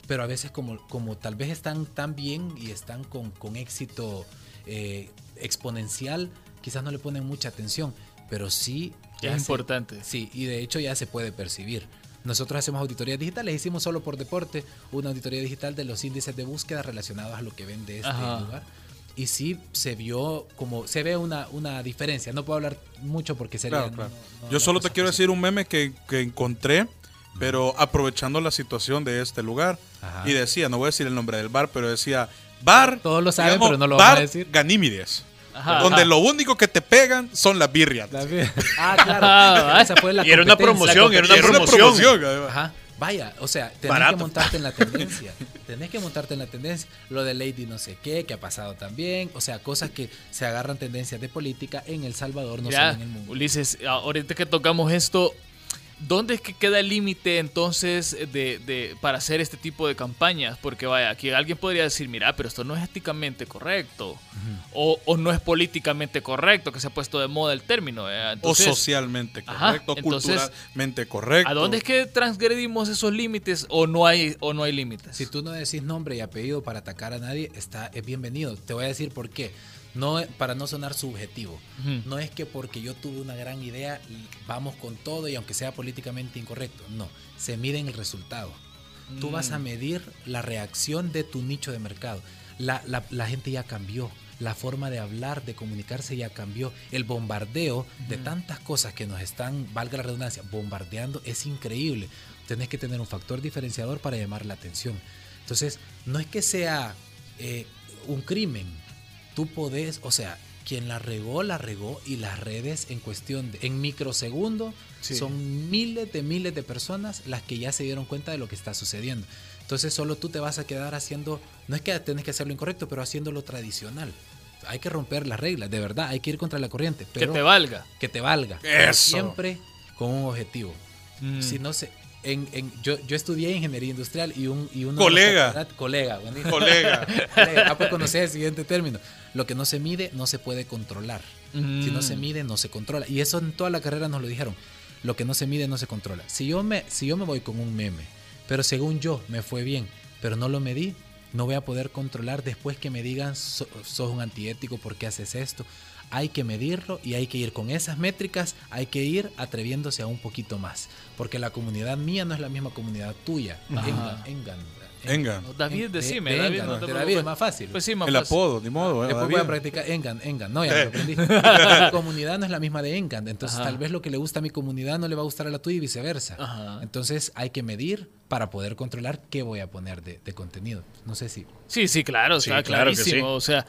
E: Pero a veces como, como tal vez están tan bien y están con, con éxito eh, exponencial, quizás no le ponen mucha atención, pero sí...
B: Es importante.
E: Sí, y de hecho ya se puede percibir. Nosotros hacemos auditorías digitales, hicimos solo por deporte una auditoría digital de los índices de búsqueda relacionados a lo que vende este
B: Ajá.
E: lugar. Y sí se vio como, se ve una, una diferencia. No puedo hablar mucho porque sería...
C: Claro,
E: no-
C: claro.
E: no- no
C: Yo solo te quiero
E: posible.
C: decir un meme que, que encontré, pero aprovechando la situación de este lugar.
E: Ajá.
C: Y decía, no voy a decir el nombre del bar, pero decía, bar.
E: Todos lo saben,
C: digamos,
E: pero no lo vamos a
C: bar
E: decir.
C: Ganímides.
B: Ajá,
C: donde
B: ajá.
C: lo único que te pegan son las birrias.
E: La Ah, claro. (laughs) Esa fue la
D: Y era una promoción, era una
C: Y era una
D: promoción.
C: promoción, además.
E: Ajá. Vaya, o sea, tenés
D: Barato.
E: que montarte en la (laughs) tendencia. tenés que montarte en la tendencia. Lo de Lady no sé qué, que ha pasado también. O sea, cosas que se agarran tendencias de política en El Salvador, no
B: Ya,
E: solo en el mundo.
B: Ulises, ahorita que tocamos esto, ¿dónde es que queda el límite entonces de, de- para hacer este tipo de campañas? Porque vaya, aquí alguien podría decir, mira, pero esto no es éticamente correcto. o, o no es políticamente correcto, que se ha puesto de moda el término. ¿eh?
C: O
B: Entonces,
C: socialmente
B: Ajá,
C: correcto,
B: entonces,
C: culturalmente correcto.
B: ¿A dónde es que transgredimos esos límites o no hay, o no hay límites?
E: Si tú no decís nombre y apellido para atacar a nadie, está, es bienvenido. Te voy a decir por qué. No, para no sonar subjetivo. No es que porque yo tuve una gran idea y vamos con todo y aunque sea políticamente incorrecto. No, se mide en el resultado. Tú vas a medir la reacción de tu nicho de mercado. La, la- la gente ya cambió. La forma de hablar, de comunicarse ya cambió. El bombardeo de tantas cosas que nos están, valga la redundancia, bombardeando es increíble. Tenés que tener un factor diferenciador para llamar la atención. Entonces, no es que sea eh, un crimen. Tú podés, o sea, quien la regó, la regó y las redes en cuestión de, en microsegundo,
B: Sí.
E: son miles de miles de personas las que ya se dieron cuenta de lo que está sucediendo. Entonces solo tú te vas a quedar haciendo, no es que tenés que hacer lo incorrecto, pero haciendo lo tradicional. Hay que romper las reglas, de verdad, hay que ir contra la corriente.
B: que te valga.
E: que te valga.
C: Eso.
E: Siempre con un objetivo.
B: Mm.
E: Si no sé, en, en- yo, yo estudié ingeniería industrial y un y uno
C: Colega.
E: colega.
C: Colega. (laughs)
E: Colega. Ah, pues conocer el siguiente término. Lo que no se mide no se puede controlar.
B: Mm.
E: Si no se mide no se controla. Y eso en toda la carrera nos lo dijeron. Lo que no se mide no se controla. Si yo me si yo me voy con un meme, pero según yo me fue bien, pero no lo medí, no voy a poder controlar después que me digan "So- sos un antiético, ¿por qué haces esto? Hay que medirlo y hay que ir con esas métricas, hay que ir atreviéndose a un poquito más, porque la comunidad mía no es la misma comunidad tuya. Engan, engan,
B: David, decime,
E: de
B: David,
E: Engan,
B: no te
E: de
B: preocupes.
E: David es más fácil.
B: Pues sí, más
C: El
B: fácil.
C: apodo, ni modo. ¿eh,
E: Después voy
C: David?
E: a practicar Engan, Engan. No, ya me lo aprendí. Mi (laughs) comunidad no es la misma de Engan. Entonces,
B: Ajá.
E: tal vez lo que le gusta a mi comunidad no le va a gustar a la tuya y viceversa.
B: Ajá.
E: Entonces, hay que medir para poder controlar qué voy a poner de, de contenido. No sé si.
B: Sí, sí, claro,
D: Sí,
B: está
D: claro que
B: clarísimo.
D: sí.
B: O sea,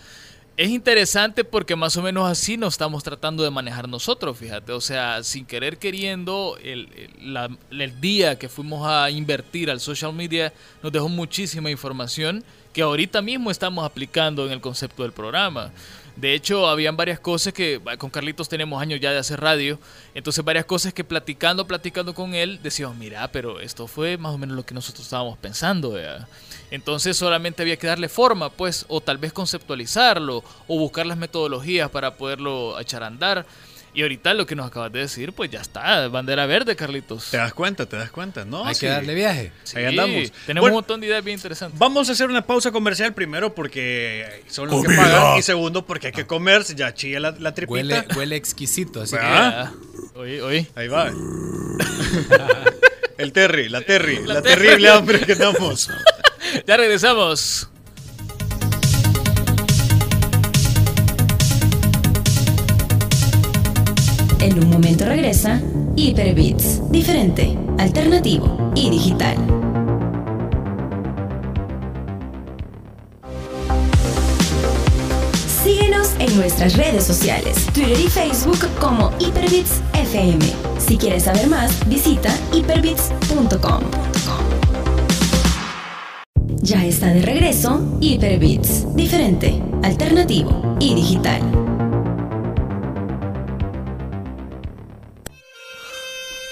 B: es interesante porque más o menos así nos estamos tratando de manejar nosotros, fíjate. O sea, sin querer queriendo, el, el- la- el día que fuimos a invertir al social media nos dejó muchísima información que ahorita mismo estamos aplicando en el concepto del programa. De hecho, habían varias cosas que con Carlitos tenemos años ya de hacer radio, entonces varias cosas que platicando, platicando con él, decíamos, mira, pero esto fue más o menos lo que nosotros estábamos pensando. ¿verdad?". Entonces solamente había que darle forma, pues, o tal vez conceptualizarlo, o buscar las metodologías para poderlo echar a andar. Y ahorita lo que nos acabas de decir, pues ya está, bandera verde, Carlitos.
D: ¿Te das cuenta? ¿Te das cuenta? No,
E: hay
D: sí.
E: que darle viaje.
B: Sí,
D: Ahí andamos.
B: Tenemos
D: Bueno,
B: un montón de ideas bien interesantes.
D: Vamos a hacer una pausa comercial primero porque son los que
C: Comida.
D: pagan y segundo porque hay que comer, ya chilla la, la tripita.
E: Huele, huele exquisito. Así que
D: ¿Verdad?
B: Ah, Oye, oye.
D: Ahí va. (laughs) El Terry, la Terry, la,
B: La
D: terrible hambre que damos.
B: Ya regresamos.
A: En un momento regresa Hyperbits, diferente, alternativo y digital. Síguenos en nuestras redes sociales, Twitter y Facebook como Hyperbits FM. Si quieres saber más, visita hyperbits.com. Ya está de regreso Hyperbits, diferente, alternativo y digital.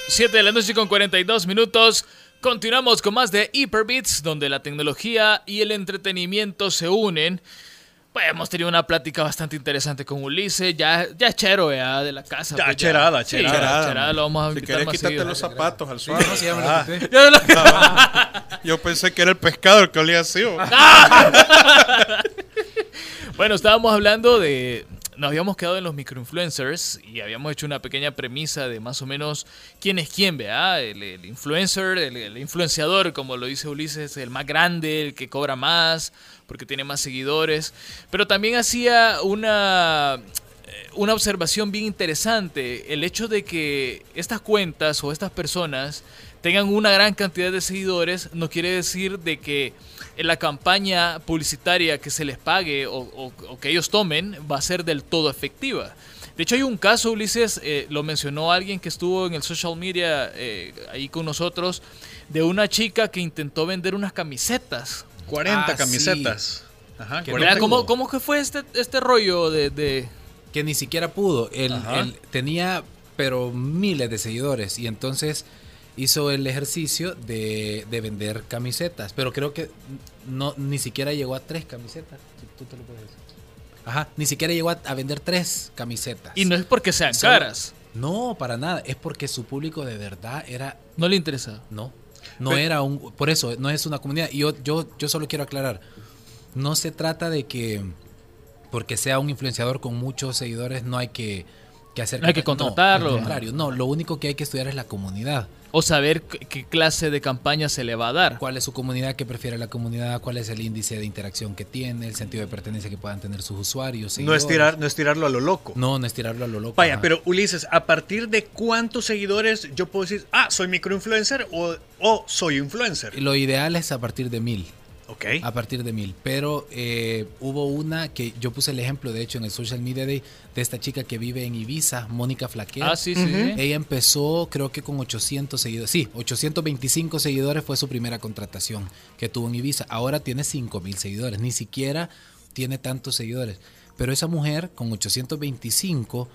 B: Siete de la noche con 42 minutos. Continuamos con más de Hyperbits, donde la tecnología y el entretenimiento se unen. Pues hemos tenido una plática bastante interesante con Ulises. Ya, ya chero ya, de la casa.
D: Ya,
B: pues,
D: cherada,
B: Sí,
D: cherada.
B: ya, cherada, lo vamos a
C: Si
B: invitar
C: querés,
B: más
C: quítate
B: seguido.
C: los zapatos al suelo.
E: No, sí,
D: Ah. (laughs)
B: lo- (laughs)
C: Yo pensé que era el pescado el que olía así. (laughs)
B: Bueno, estábamos hablando de. Nos habíamos quedado en los microinfluencers y habíamos hecho una pequeña premisa de más o menos quién es quién, ¿verdad? El, el influencer, el, el influenciador, como lo dice Ulises, el más grande, el que cobra más, porque tiene más seguidores. Pero también hacía una, eh, una observación bien interesante, el hecho de que estas cuentas o estas personas tengan una gran cantidad de seguidores no quiere decir de que la campaña publicitaria que se les pague o, o- o que ellos tomen va a ser del todo efectiva. De hecho hay un caso, Ulises, eh, lo mencionó alguien que estuvo en el social media eh, ahí con nosotros, de una chica que intentó vender unas camisetas.
D: 40
E: Ah, sí.
D: camisetas. Ajá,
E: Que
D: 40.
B: ¿Verdad?
E: no
B: ¿Cómo, cómo que fue este, este rollo de, de-
E: que ni siquiera pudo. Él tenía, pero miles de seguidores. Y entonces hizo el ejercicio de, de vender camisetas. Pero creo que no ni siquiera llegó a tres camisetas. Si tú te lo puedes decir. Ajá, ni siquiera llegó a, a vender tres camisetas.
B: Y no es porque sean
E: Solo-
B: caras,
E: No, para nada. Es porque su público de verdad era
B: no le interesa.
E: no. No
D: Pero-
E: era un. Por eso, no es una comunidad. Y yo, yo, yo solo quiero aclarar. No se trata de que. Porque sea un influenciador con muchos seguidores, no hay que, que hacer.
B: No hay que contratarlo.
E: al contrario, no. Lo único que hay que estudiar es la comunidad.
B: O saber qué clase de campaña se le va a dar.
E: ¿Cuál es su comunidad? ¿Qué prefiere la comunidad? ¿Cuál es el índice de interacción que tiene? ¿El sentido de pertenencia que puedan tener sus usuarios?
D: No es,
E: seguidores?
D: tirar, no es tirarlo a lo loco.
E: No, no es tirarlo a lo loco.
D: Vaya,
E: ajá.
D: pero Ulises, ¿a partir de cuántos seguidores yo puedo decir, ah, soy microinfluencer o, o soy influencer?
E: Lo ideal es a partir de mil.
D: Ok.
E: A partir de mil. Pero eh, hubo una que yo puse el ejemplo, de hecho, en el Social Media Day, de esta chica que vive en Ibiza, Mónica Flaquer.
B: Ah, sí, sí.
E: Ella empezó, creo que con 800 seguidores. Sí, 825 seguidores fue su primera contratación que tuvo en Ibiza. Ahora tiene 5000 seguidores. Ni siquiera tiene tantos seguidores. Pero esa mujer, con 825,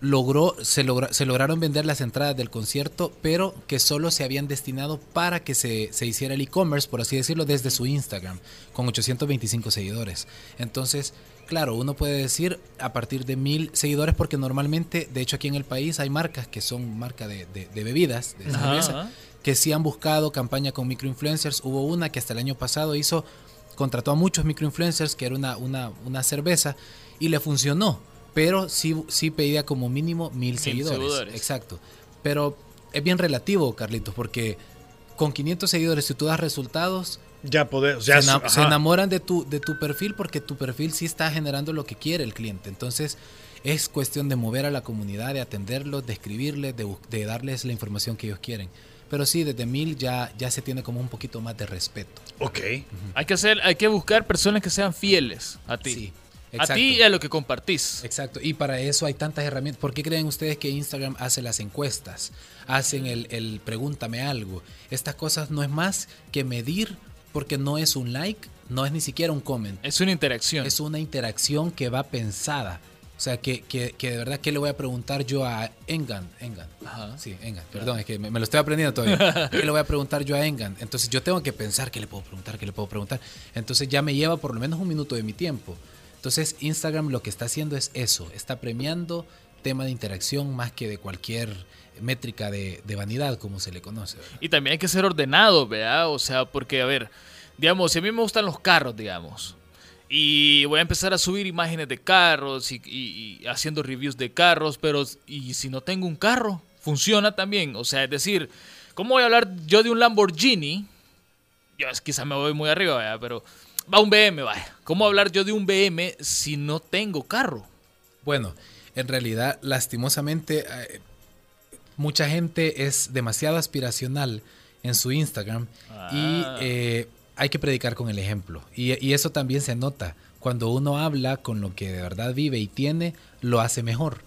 E: logró, se, logra- se lograron vender las entradas del concierto, pero que solo se habían destinado para que se, se hiciera el e-commerce, por así decirlo, desde su Instagram, con 825 seguidores. Entonces, claro, uno puede decir a partir de mil seguidores, porque normalmente, de hecho aquí en el país hay marcas que son marca de, de- de bebidas, de cerveza,
B: ajá.
E: que sí han buscado campaña con microinfluencers. Hubo una que hasta el año pasado hizo contrató a muchos microinfluencers, que era una, una, una cerveza, y le funcionó. Pero sí, sí pedía como mínimo mil, seguidores.
B: seguidores.
E: Exacto. Pero es bien relativo, Carlitos, porque con 500 seguidores, si tú das resultados,
D: Ya podés.
E: se,
D: Ya,
E: ena-
D: ajá.
E: se enamoran de tu, de tu perfil porque tu perfil sí está generando lo que quiere el cliente. Entonces es cuestión de mover a la comunidad, de atenderlos, de escribirles, de, de darles la información que ellos quieren. Pero sí, desde mil ya, ya se tiene como un poquito más de respeto.
D: Ok.
B: Hay que hacer, hay que buscar personas que sean fieles a ti.
E: Sí,
B: a
E: exacto.
B: ti y a lo que compartís.
E: Exacto, y para eso hay tantas herramientas. ¿Por qué creen ustedes que Instagram hace las encuestas? Hacen el, el pregúntame algo. Estas cosas no es más que medir porque no es un like, no es ni siquiera un comment.
B: Es una interacción.
E: Es una interacción que va pensada. O sea, que, que, que de verdad, ¿qué le voy a preguntar yo a Engan? Engan.
B: Ajá.
E: Sí, Engan. Perdón, es que me, me lo estoy aprendiendo todavía. (laughs) ¿Qué le voy a preguntar yo a Engan? Entonces yo tengo que pensar qué le puedo preguntar, qué le puedo preguntar. Entonces ya me lleva por lo menos un minuto de mi tiempo. Entonces Instagram lo que está haciendo es eso. Está premiando tema de interacción más que de cualquier métrica de, vanidad, como se le conoce.
B: Y también hay que ser ordenado, ¿verdad? O sea, porque, a ver, digamos, si a mí me gustan los carros, digamos, y voy a empezar a subir imágenes de carros y, haciendo reviews de carros, pero ¿y si no tengo un carro? Funciona también. O sea, es decir, ¿cómo voy a hablar yo de un Lamborghini? Yo es- quizá me voy muy arriba, ¿verdad? Pero va un BM, vaya. ¿Cómo hablar yo de un BM si no tengo carro?
E: Bueno, en realidad, lastimosamente, eh, mucha gente es demasiado aspiracional en su Instagram
B: Ah.
E: y eh, hay que predicar con el ejemplo. Y, y eso también se nota. Cuando uno habla con lo que de verdad vive y tiene, lo hace mejor.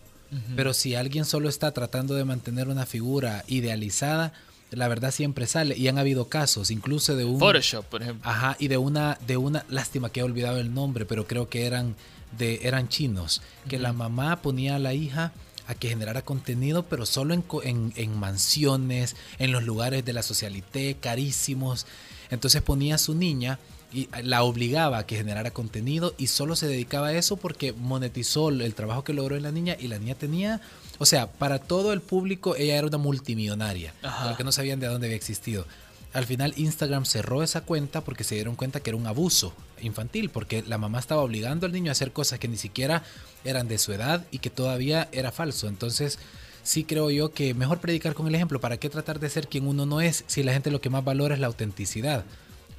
E: Pero si alguien solo está tratando de mantener una figura idealizada, la verdad siempre sale. Y han habido casos, incluso de un...
B: Photoshop, por ejemplo.
E: Ajá, y de una, de una, lástima que he olvidado el nombre, pero creo que eran de, eran chinos, que la mamá ponía a la hija a que generara contenido, pero solo en, en, en mansiones, en los lugares de la socialité, carísimos. Entonces ponía a su niña y la obligaba a que generara contenido y solo se dedicaba a eso porque monetizó el trabajo que logró en la niña y la niña tenía, o sea, para todo el público ella era una multimillonaria,
B: Ajá.
E: para que no sabían de dónde había existido. Al final Instagram cerró esa cuenta porque se dieron cuenta que era un abuso infantil, porque la mamá estaba obligando al niño a hacer cosas que ni siquiera eran de su edad y que todavía era falso. Entonces, sí creo yo que mejor predicar con el ejemplo. ¿Para qué tratar de ser quien uno no es si la gente lo que más valora es la autenticidad?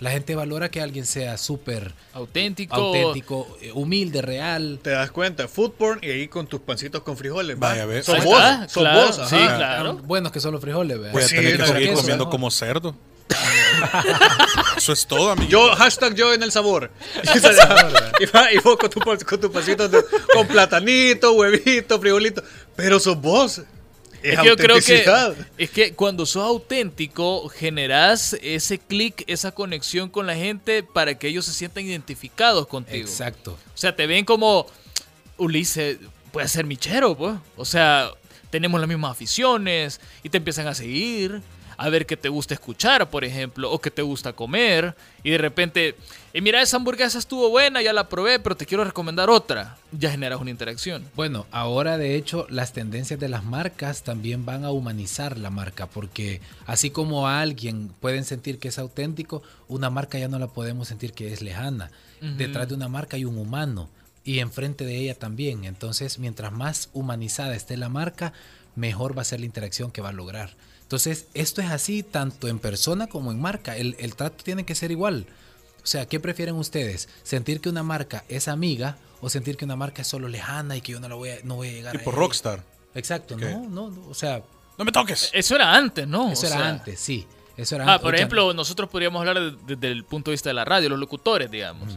E: La gente valora que alguien sea súper
B: Auténtico.
E: auténtico, eh, humilde, real.
D: Te das cuenta, food porn y ahí con tus pancitos con frijoles. ¿va?
C: Vaya, ve.
D: Sos vos,
B: está,
D: sos
B: claro,
D: vos.
B: sí, claro.
E: Buenos que son los frijoles, ¿verdad?
C: Voy a
D: Sí,
C: tener que seguir
E: queso,
C: comiendo
E: ¿no?
C: como cerdo. (laughs) Eso es todo, amigo.
D: Yo, hashtag yo en el sabor. (laughs) y, vos con tu, con tu pancito de- con platanito, huevito, frijolito. Pero sos vos. Es,
B: Es que yo creo que, es que cuando sos auténtico, generas ese clic, esa conexión con la gente para que ellos se sientan identificados contigo.
E: Exacto.
B: O sea, te ven como Ulises, puede ser michero, pues. O sea, tenemos las mismas aficiones y te empiezan a seguir, a ver qué te gusta escuchar, por ejemplo, o qué te gusta comer. Y de repente, "Eh, mira, esa hamburguesa estuvo buena, ya la probé, pero te quiero recomendar otra. Ya generas una interacción.
E: Bueno, ahora de hecho las tendencias de las marcas también van a humanizar la marca, porque así como a alguien pueden sentir que es auténtico, una marca ya no la podemos sentir que es lejana. Detrás de una marca hay un humano y enfrente de ella también. Entonces, mientras más humanizada esté la marca, mejor va a ser la interacción que va a lograr. Entonces, esto es así tanto en persona como en marca. El, el trato tiene que ser igual. O sea, ¿qué prefieren ustedes? ¿Sentir que una marca es amiga o sentir que una marca es solo lejana y que yo no la voy a, no voy a llegar
C: Tipo
E: a
C: rockstar.
E: Exacto, no, no, no, o sea,
C: No me toques.
B: Eso era antes, ¿no?
E: eso
B: O
E: era
B: sea,
E: antes, sí. Eso era
B: Ah,
E: antes.
B: por
E: Ocha,
B: ejemplo, nosotros podríamos hablar de- desde el punto de vista de la radio, los locutores, digamos.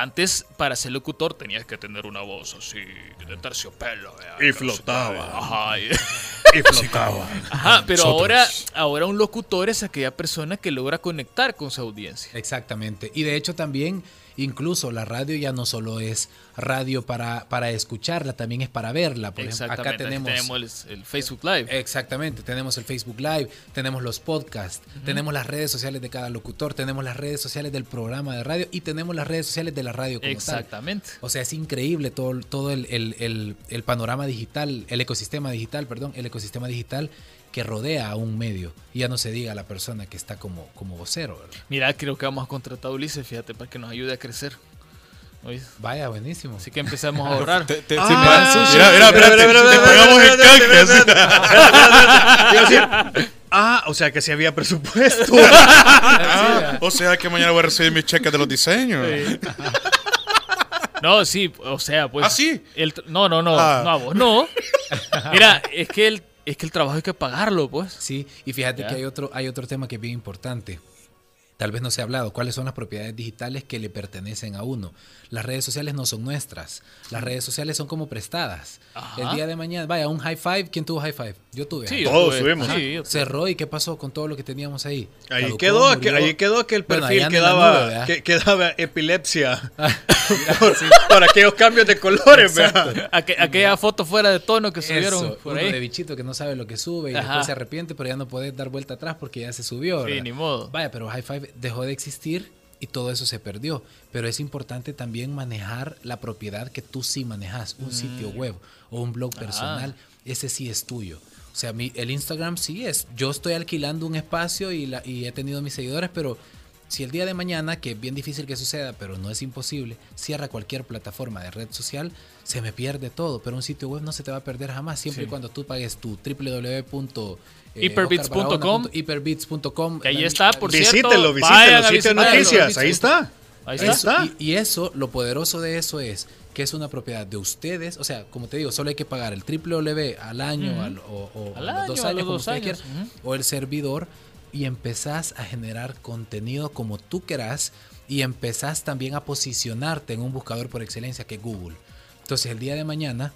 B: Antes, para ser locutor, tenías que tener una voz así, de terciopelo. ¿verdad?
D: Y flotaba.
B: Ajá, y- (laughs)
D: Y flotaba.
B: Ajá, pero
C: Nosotros.
B: ahora, ahora un locutor es aquella persona que logra conectar con su audiencia.
E: Exactamente. Y de hecho también, incluso la radio ya no solo es radio para, para escucharla, también es para verla. Por ejemplo, acá
B: Exactamente.
E: tenemos...
B: el, el Facebook Live.
E: Exactamente, tenemos el Facebook Live, tenemos los podcasts, tenemos las redes sociales de cada locutor, tenemos las redes sociales del programa de radio y tenemos las redes sociales de la radio como tal.
B: Exactamente.
E: O sea, es increíble todo, todo el, el- el- el panorama digital, el ecosistema digital, perdón, el ecosistema digital que rodea a un medio. Y ya no se diga a la persona que está como, como vocero. ¿verdad?
B: Mira, creo que vamos a contratar a Ulises, fíjate, para que nos ayude a crecer. ¿Oís?
E: Vaya, buenísimo.
B: Así que empecemos a ahorrar. (laughs)
C: Te- te-
D: Ah,
C: sushi,
D: mira,
C: mira,
D: mira, mira,
C: te
D: mira,
C: pagamos
D: mira,
C: en (laughs)
D: decir, Ah, o sea que si había presupuesto. (laughs)
C: Ah, o sea que mañana voy a recibir mis cheques de los diseños.
B: No, sí, o sea, pues.
C: ¿Ah, sí?
B: el no, no, no,
C: Ah.
B: no, a vos no. Mira, es que el, es que el trabajo hay que pagarlo, pues.
E: Sí, y fíjate
B: Ya.
E: que hay otro, hay otro tema que es bien importante. Tal vez no se ha hablado. ¿Cuáles son las propiedades digitales que le pertenecen a uno? Las redes sociales no son nuestras. Las redes sociales son como prestadas.
B: Ajá.
E: El día de mañana, vaya, un high five. ¿Quién tuvo high five? Yo tuve.
B: Sí,
D: Todos
B: tuve-
D: subimos.
B: Sí,
E: cerró y qué pasó con todo lo que teníamos ahí.
D: Ahí
E: Caducó,
D: quedó, que,
E: murió.
D: ahí quedó que el
E: Bueno,
D: perfil
E: la
D: quedaba,
E: nube,
D: que, quedaba epilepsia (laughs) (laughs) por, por aquellos cambios de colores. ¿verdad?
B: Aqu- aquella foto fuera de tono que subieron
E: Eso,
B: por
E: uno
B: ahí.
E: de bichito que no sabe lo que sube y
B: Ajá.
E: después se arrepiente, pero ya no puede dar vuelta atrás porque ya se subió.
B: Sí, ni modo.
E: Vaya, pero High Five dejó de existir y todo eso se perdió. Pero es importante también manejar la propiedad que tú sí manejas, un sitio
B: Mm.
E: web o un blog personal, ese sí es tuyo. O sea, mi, el Instagram sí es. Yo estoy alquilando un espacio y, la, y he tenido mis seguidores, pero si el día de mañana, que es bien difícil que suceda, pero no es imposible, cierra cualquier plataforma de red social, se me pierde todo. Pero un sitio web no se te va a perder jamás, siempre
B: Sí.
E: y cuando tú pagues tu www. eh,
B: Hyperbits.com. Ahí está, por cierto.
D: Visítelo, visítelo,
B: vayan a
D: sitio de noticias. Ahí está.
B: Ahí está.
E: Y, y eso, lo poderoso de eso es que es una propiedad de ustedes. O sea, como te digo, solo hay que pagar el www al año al- o, o
B: Al
E: a los
B: año,
E: dos
B: a
E: años,
B: los
E: como
B: dos
E: usted
B: años,
E: quiera, o el servidor, y empezás a generar contenido como tú querás y empezás también a posicionarte en un buscador por excelencia que es Google. Entonces, el día de mañana,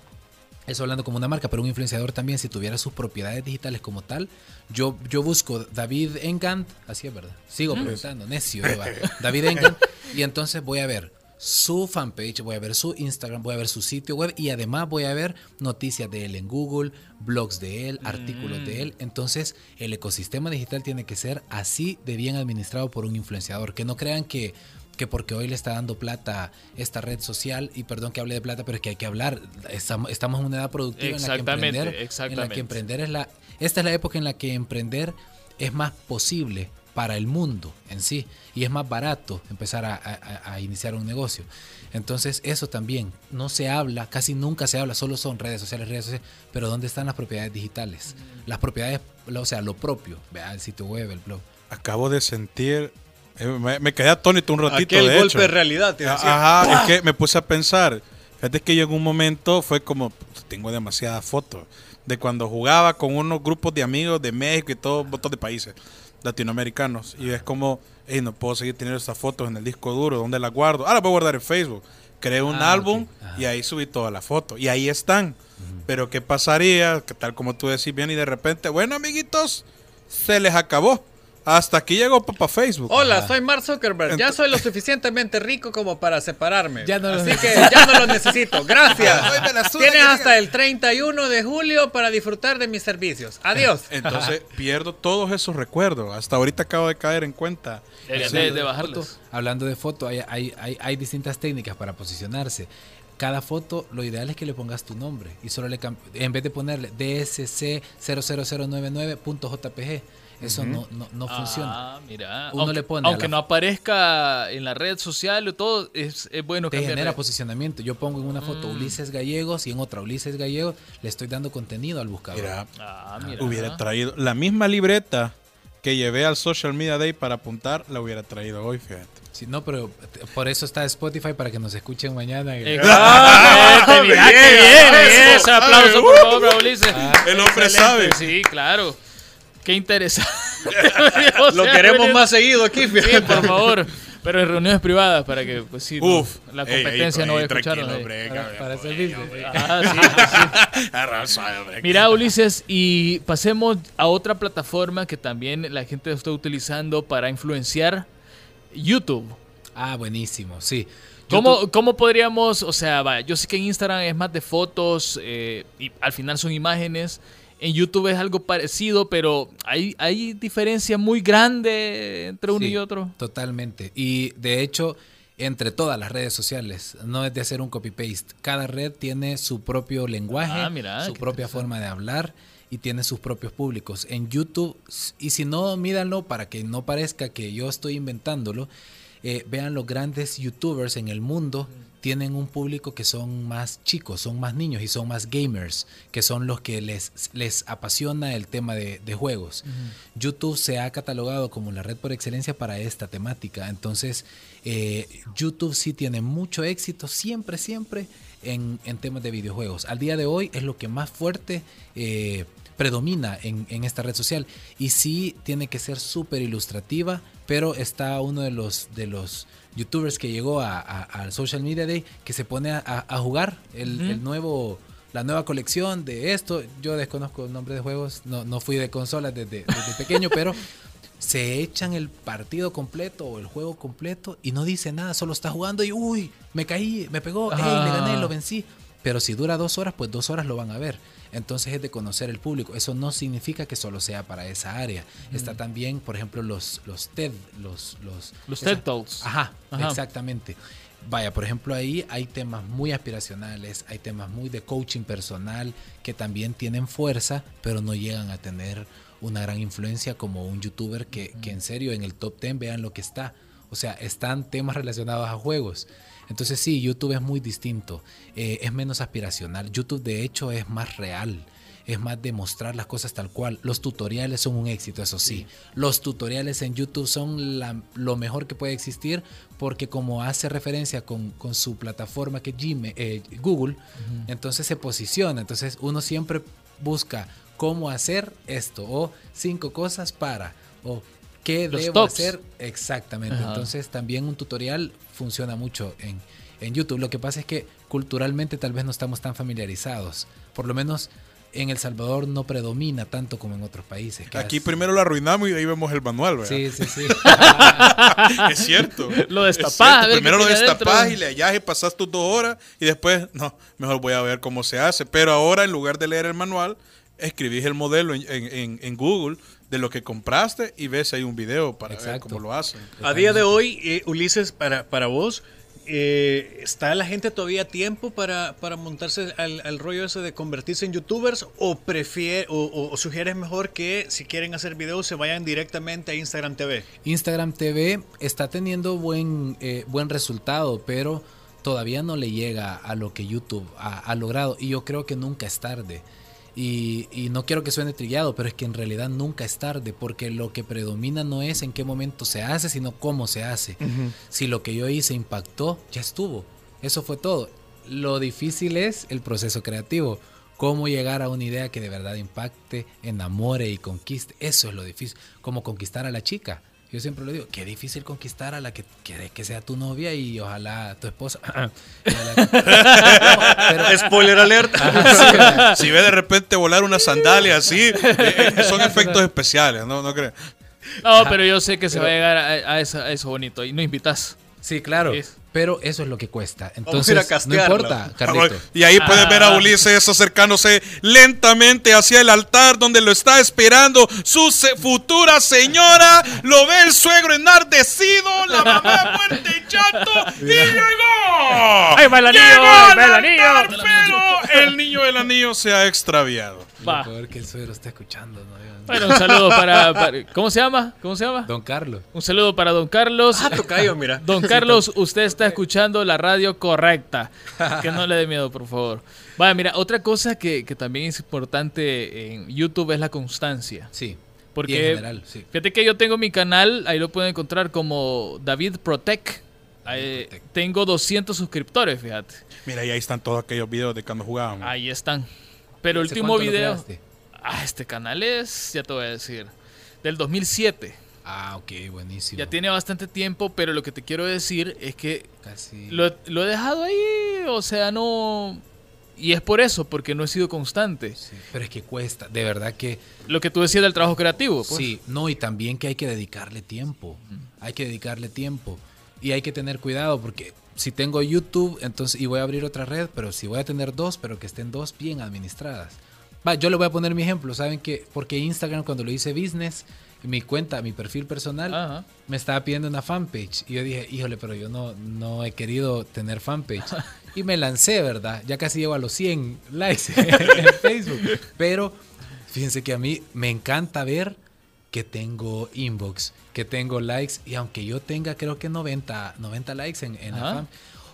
E: eso hablando como una marca, pero un influenciador también, si tuviera sus propiedades digitales como tal, yo, yo busco David Engant, así es verdad, sigo preguntando, necio. (laughs) David Engant, y entonces voy a ver su fanpage, voy a ver su Instagram, voy a ver su sitio web y además voy a ver noticias de él en Google, blogs de él, artículos de él. Entonces, el ecosistema digital tiene que ser así de bien administrado por un influenciador. Que no crean que, que porque hoy le está dando plata esta red social, y perdón que hable de plata, pero es que hay que hablar. Estamos, estamos en una edad productiva en la que
B: Exactamente,
E: emprender, en la que emprender es la. Esta es la época en la que emprender es más posible para el mundo en sí y es más barato empezar a, a- a iniciar un negocio. Entonces eso también no se habla, casi nunca se habla, solo son redes sociales, redes sociales, pero ¿dónde están las propiedades digitales? Las propiedades, o sea, lo propio, vea el sitio web, el blog.
C: Acabo de sentir. eh, me, me quedé atónito un ratito.
D: Aquel
C: de
D: golpe
C: hecho.
D: de realidad. te decía.
C: Ajá, es que me puse a pensar. Fíjate que yo en un momento fue como, tengo demasiadas fotos de cuando jugaba con unos grupos de amigos de México y todo un montón de países latinoamericanos. Y es como, hey, no puedo seguir teniendo estas fotos en el disco duro, ¿dónde las guardo? Ahora voy a guardar en Facebook. Creé un
E: Ah,
C: álbum y ahí subí todas las fotos. Y ahí están. Pero ¿qué pasaría? Que tal como tú decís bien y de repente, bueno amiguitos, se les acabó. Hasta aquí llegó Papá Facebook.
D: Hola, soy Mark Zuckerberg. Ya soy lo suficientemente rico como para separarme.
E: Ya no lo
D: Así que
E: necesito.
D: ya no lo necesito. Gracias. Tienes
C: que
D: hasta
C: diga.
D: el 31 de julio para disfrutar de mis servicios. Adiós.
C: Entonces pierdo todos esos recuerdos. Hasta ahorita acabo de caer en cuenta.
B: Deberían
E: Sí.
B: de, de bajarlos.
E: Hablando de foto, hay, hay, hay, hay distintas técnicas para posicionarse. Cada foto, lo ideal es que le pongas tu nombre y solo le en vez de ponerle DSC00099.jpg, eso no, no, no funciona.
B: Ah, mira.
E: Uno
B: aunque
E: le pone
B: aunque
E: la-
B: no aparezca en la red social o todo, es, es bueno
E: Te
B: cambiarle.
E: genera posicionamiento. Yo pongo en una foto
B: Mm.
E: Ulises Gallegos y en otra Ulises Gallegos le estoy dando contenido al buscador.
C: Mira,
B: Ah, mira.
C: hubiera traído la misma libreta que llevé al Social Media Day para apuntar, la hubiera traído hoy, fíjate.
E: Sí, no, pero por eso está Spotify para que nos escuchen mañana.
B: Exactamente, mira (laughs) qué bien.
D: eso.
B: Ese aplauso, por favor, (laughs) Ulises.
C: el hombre
B: Excelente,
C: sabe.
B: Sí, claro. Qué interesante. (laughs)
D: Lo queremos más seguido aquí.
B: Sí, por favor. Pero en reuniones privadas para que, pues sí, no,
C: Uf.
B: la
C: ey,
B: competencia
C: ey,
B: no vaya a
C: hombre,
E: Para, para
C: hombre.
B: Ah, sí, pues sí. (laughs)
C: Hombre.
B: Mira, Ulises, y pasemos a otra plataforma que también la gente está utilizando para influenciar, YouTube.
E: Ah, buenísimo, sí.
B: ¿Cómo, ¿Cómo podríamos, o sea, vaya, yo sé que en Instagram es más de fotos eh, y al final son imágenes, en YouTube es algo parecido, pero hay, hay diferencia muy grande entre uno
E: Sí,
B: y otro.
E: Totalmente. Y de hecho, entre todas las redes sociales, no es de hacer un copy-paste. Cada red tiene su propio lenguaje,
B: Ah, mira,
E: su propia forma de hablar. y tiene sus propios públicos. En YouTube, y si no, mídanlo para que no parezca que yo estoy inventándolo, eh, vean los grandes youtubers en el mundo tienen un público que son más chicos, son más niños y son más gamers, que son los que les, les apasiona el tema de, juegos. YouTube se ha catalogado como la red por excelencia para esta temática. Entonces, eh, YouTube sí tiene mucho éxito, siempre, siempre, en, temas de videojuegos. Al día de hoy es lo que más fuerte... Eh, predomina en, esta red social y sí tiene que ser súper ilustrativa, pero está uno de los, de los youtubers que llegó al Social Media Day que se pone a, jugar el, nuevo la nueva colección de esto. Yo desconozco el nombre de juegos, no, no fui de consolas desde, (laughs) pequeño, pero se echan el partido completo o el juego completo y no dice nada, solo está jugando y uy, me caí, me pegó, le gané, lo vencí. Pero si dura dos horas, pues dos horas lo van a ver. Entonces es de conocer el público. Eso no significa que solo sea para esa área. Está también, por ejemplo, los, los TED, los...
B: Los, TED Talks.
E: Ajá, exactamente. Vaya, por ejemplo, ahí hay temas muy aspiracionales, hay temas muy de coaching personal que también tienen fuerza, pero no llegan a tener una gran influencia como un youtuber que, que en serio en el top 10 vean lo que está. O sea, están temas relacionados a juegos. Entonces sí, YouTube es muy distinto, eh, es menos aspiracional. YouTube de hecho es más real, es más de mostrar las cosas tal cual. Los tutoriales son un éxito, eso sí. Los tutoriales en YouTube son lo mejor que puede existir porque como hace referencia con, su plataforma que Gmail, eh, Google, entonces se posiciona. Entonces uno siempre busca cómo hacer esto o cinco cosas para o qué debo hacer exactamente. Entonces también un tutorial funciona mucho en, en YouTube. Lo que pasa es que culturalmente tal vez no estamos tan familiarizados. Por lo menos en El Salvador no predomina tanto como en otros países.
C: Aquí primero lo arruinamos y ahí vemos el manual, ¿verdad?
E: Sí, sí, sí. (laughs)
C: es cierto.
B: Lo destapás.
C: Primero lo destapás y le hallas y pasas tus dos horas y después, no, mejor voy a ver cómo se hace. Pero ahora, en lugar de leer el manual, escribís el modelo en, en, en Google de lo que compraste y ves ahí un video para ver cómo lo hacen.
D: A día de hoy, eh, Ulises, para, para vos, eh, ¿está la gente todavía a tiempo para, para montarse al, rollo ese de convertirse en youtubers o, prefiere, o, sugieres mejor que si quieren hacer videos se vayan directamente a Instagram TV?
E: Instagram TV está teniendo buen, eh, buen resultado, pero todavía no le llega a lo que YouTube ha logrado y yo creo que nunca es tarde. Y, no quiero que suene trillado, pero es que en realidad nunca es tarde, porque lo que predomina no es en qué momento se hace, sino cómo se hace. Si lo que yo hice impactó, ya estuvo. Eso fue todo. Lo difícil es el proceso creativo. Cómo llegar a una idea que de verdad impacte, enamore y conquiste. Eso es lo difícil. Como conquistar a la chica. Yo siempre lo digo, qué difícil conquistar a la que, que, sea tu novia y ojalá tu esposa. (laughs) (laughs)
D: Spoiler alert. (laughs)
C: si ve de repente volar una sandalia así, eh, eh, son efectos especiales, ¿no? ¿No crees?
B: No, pero yo sé que se va a llegar a, eso, bonito y no invitas.
E: Sí, claro. Pero eso es lo que cuesta. Entonces, no importa, Carlito.
C: Y ahí puedes ver a ah. Ulises acercándose lentamente hacia el altar donde lo está esperando su futura señora. Lo ve el suegro enardecido, la mamá muerte y chato. ¡Y llegó!
B: ¡Ay, va el anillo! ¡Va el anillo!
C: Pero el niño del anillo se ha extraviado.
E: Va. Lo que el suegro está escuchando, ¿no?
B: Bueno, un saludo para, ¿Cómo se llama? ¿Cómo se llama?
E: Don Carlos.
B: Un saludo para Don Carlos.
D: Ah, tocayo, mira.
B: Don Carlos, usted está escuchando la radio correcta. Que no le dé miedo, por favor. Vaya, mira, otra cosa que, también es importante en YouTube es la constancia.
E: Sí.
B: Porque, en general, sí. fíjate que yo tengo mi canal, ahí lo pueden encontrar como David Protect. tengo 200 suscriptores, fíjate.
C: Mira, y ahí están todos aquellos videos de cuando jugábamos.
B: Ahí están. Pero el último video. Ah, este canal es, ya te voy a decir, del 2007.
E: Ah, ok, buenísimo.
B: Ya tiene bastante tiempo, pero lo que te quiero decir es que Casi... lo, he dejado ahí, o sea, no... Y es por eso, porque no he sido constante.
E: Sí, pero es que cuesta, de verdad que...
B: Lo que tú decías del trabajo creativo.
E: Pues. Sí, no, y también que hay que dedicarle tiempo. Hay que dedicarle tiempo. Y hay que tener cuidado porque si tengo YouTube, entonces, y voy a abrir otra red, pero si voy a tener dos, pero que estén dos bien administradas. Va, yo le voy a poner mi ejemplo, ¿saben qué? Porque Instagram cuando lo hice business, mi cuenta, mi perfil personal, me estaba pidiendo una fanpage. Y yo dije, híjole, pero yo no, no he querido tener fanpage. (laughs) y me lancé, ¿verdad? Ya casi llego a los 100 likes (laughs) en Facebook. Pero Fíjense que a mí me encanta ver que tengo inbox, que tengo likes, y aunque yo tenga creo que 90, 90 likes en, en la.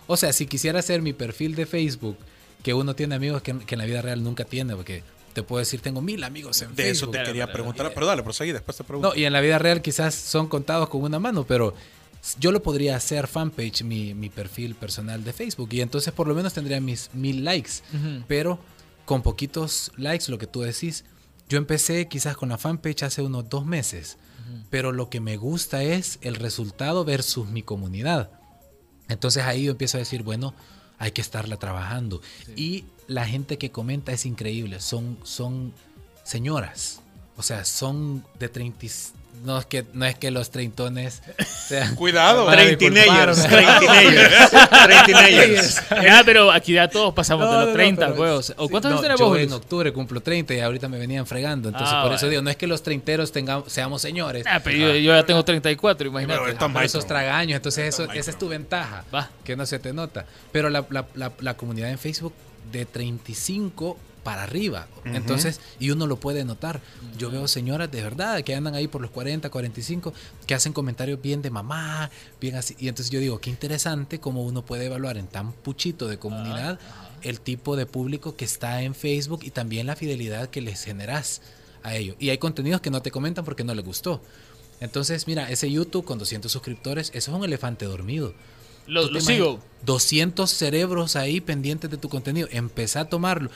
E: O sea, si quisiera hacer mi perfil de Facebook, que uno tiene amigos que, que en la vida real nunca tiene, porque te puedo decir, tengo mil amigos en
C: De eso
E: Facebook.
C: te quería preguntar. Pero dale, proseguí, después te pregunto.
E: No, y en la vida real quizás son contados con una mano, pero yo lo podría hacer fanpage, mi, mi perfil personal de Facebook, y entonces por lo menos tendría mis mil likes, pero con poquitos likes, lo que tú decís. Yo empecé quizás con la fanpage hace unos dos meses, pero lo que me gusta es el resultado versus mi comunidad. Entonces ahí yo empiezo a decir, bueno, hay que estarla trabajando. Y la gente que comenta es increíble, son, son señoras, o sea, son de 30... No es que, no es que los treintones sean... (laughs)
C: Cuidado.
D: Treintineyers.
B: Ya, (laughs) (laughs) pero aquí ya todos pasamos
E: No,
B: de los
E: no,
B: 30,
E: pero-
B: huevos. ¿O
E: sí,
B: cuántos
E: no,
B: años tenemos
E: Yo
B: vos,
E: en octubre cumplo 30 y ahorita me venían fregando. Entonces,
B: Ah,
E: por eso digo, no es que los treinteros tengamos, seamos señores.
B: Ah, pero yo, yo ya tengo 34, imagínate.
C: Pero maestro.
E: esos tragaños, entonces eso, esa es tu ventaja,
B: Va.
E: que no se te nota. Pero la, la- la- la comunidad en Facebook de 35 para arriba, entonces, y uno lo puede notar. Yo veo señoras de verdad que andan ahí por los 40, 45, que hacen comentarios bien de mamá, bien así. Y entonces yo digo, qué interesante cómo uno puede evaluar en tan puchito de comunidad el tipo de público que está en Facebook y también la fidelidad que les generas a ellos. Y hay contenidos que no te comentan porque no les gustó. Entonces, mira, ese YouTube con 200 suscriptores, eso es un elefante dormido.
B: Lo, lo sigo.
E: 200 cerebros ahí pendientes de tu contenido. Empezá a tomarlo.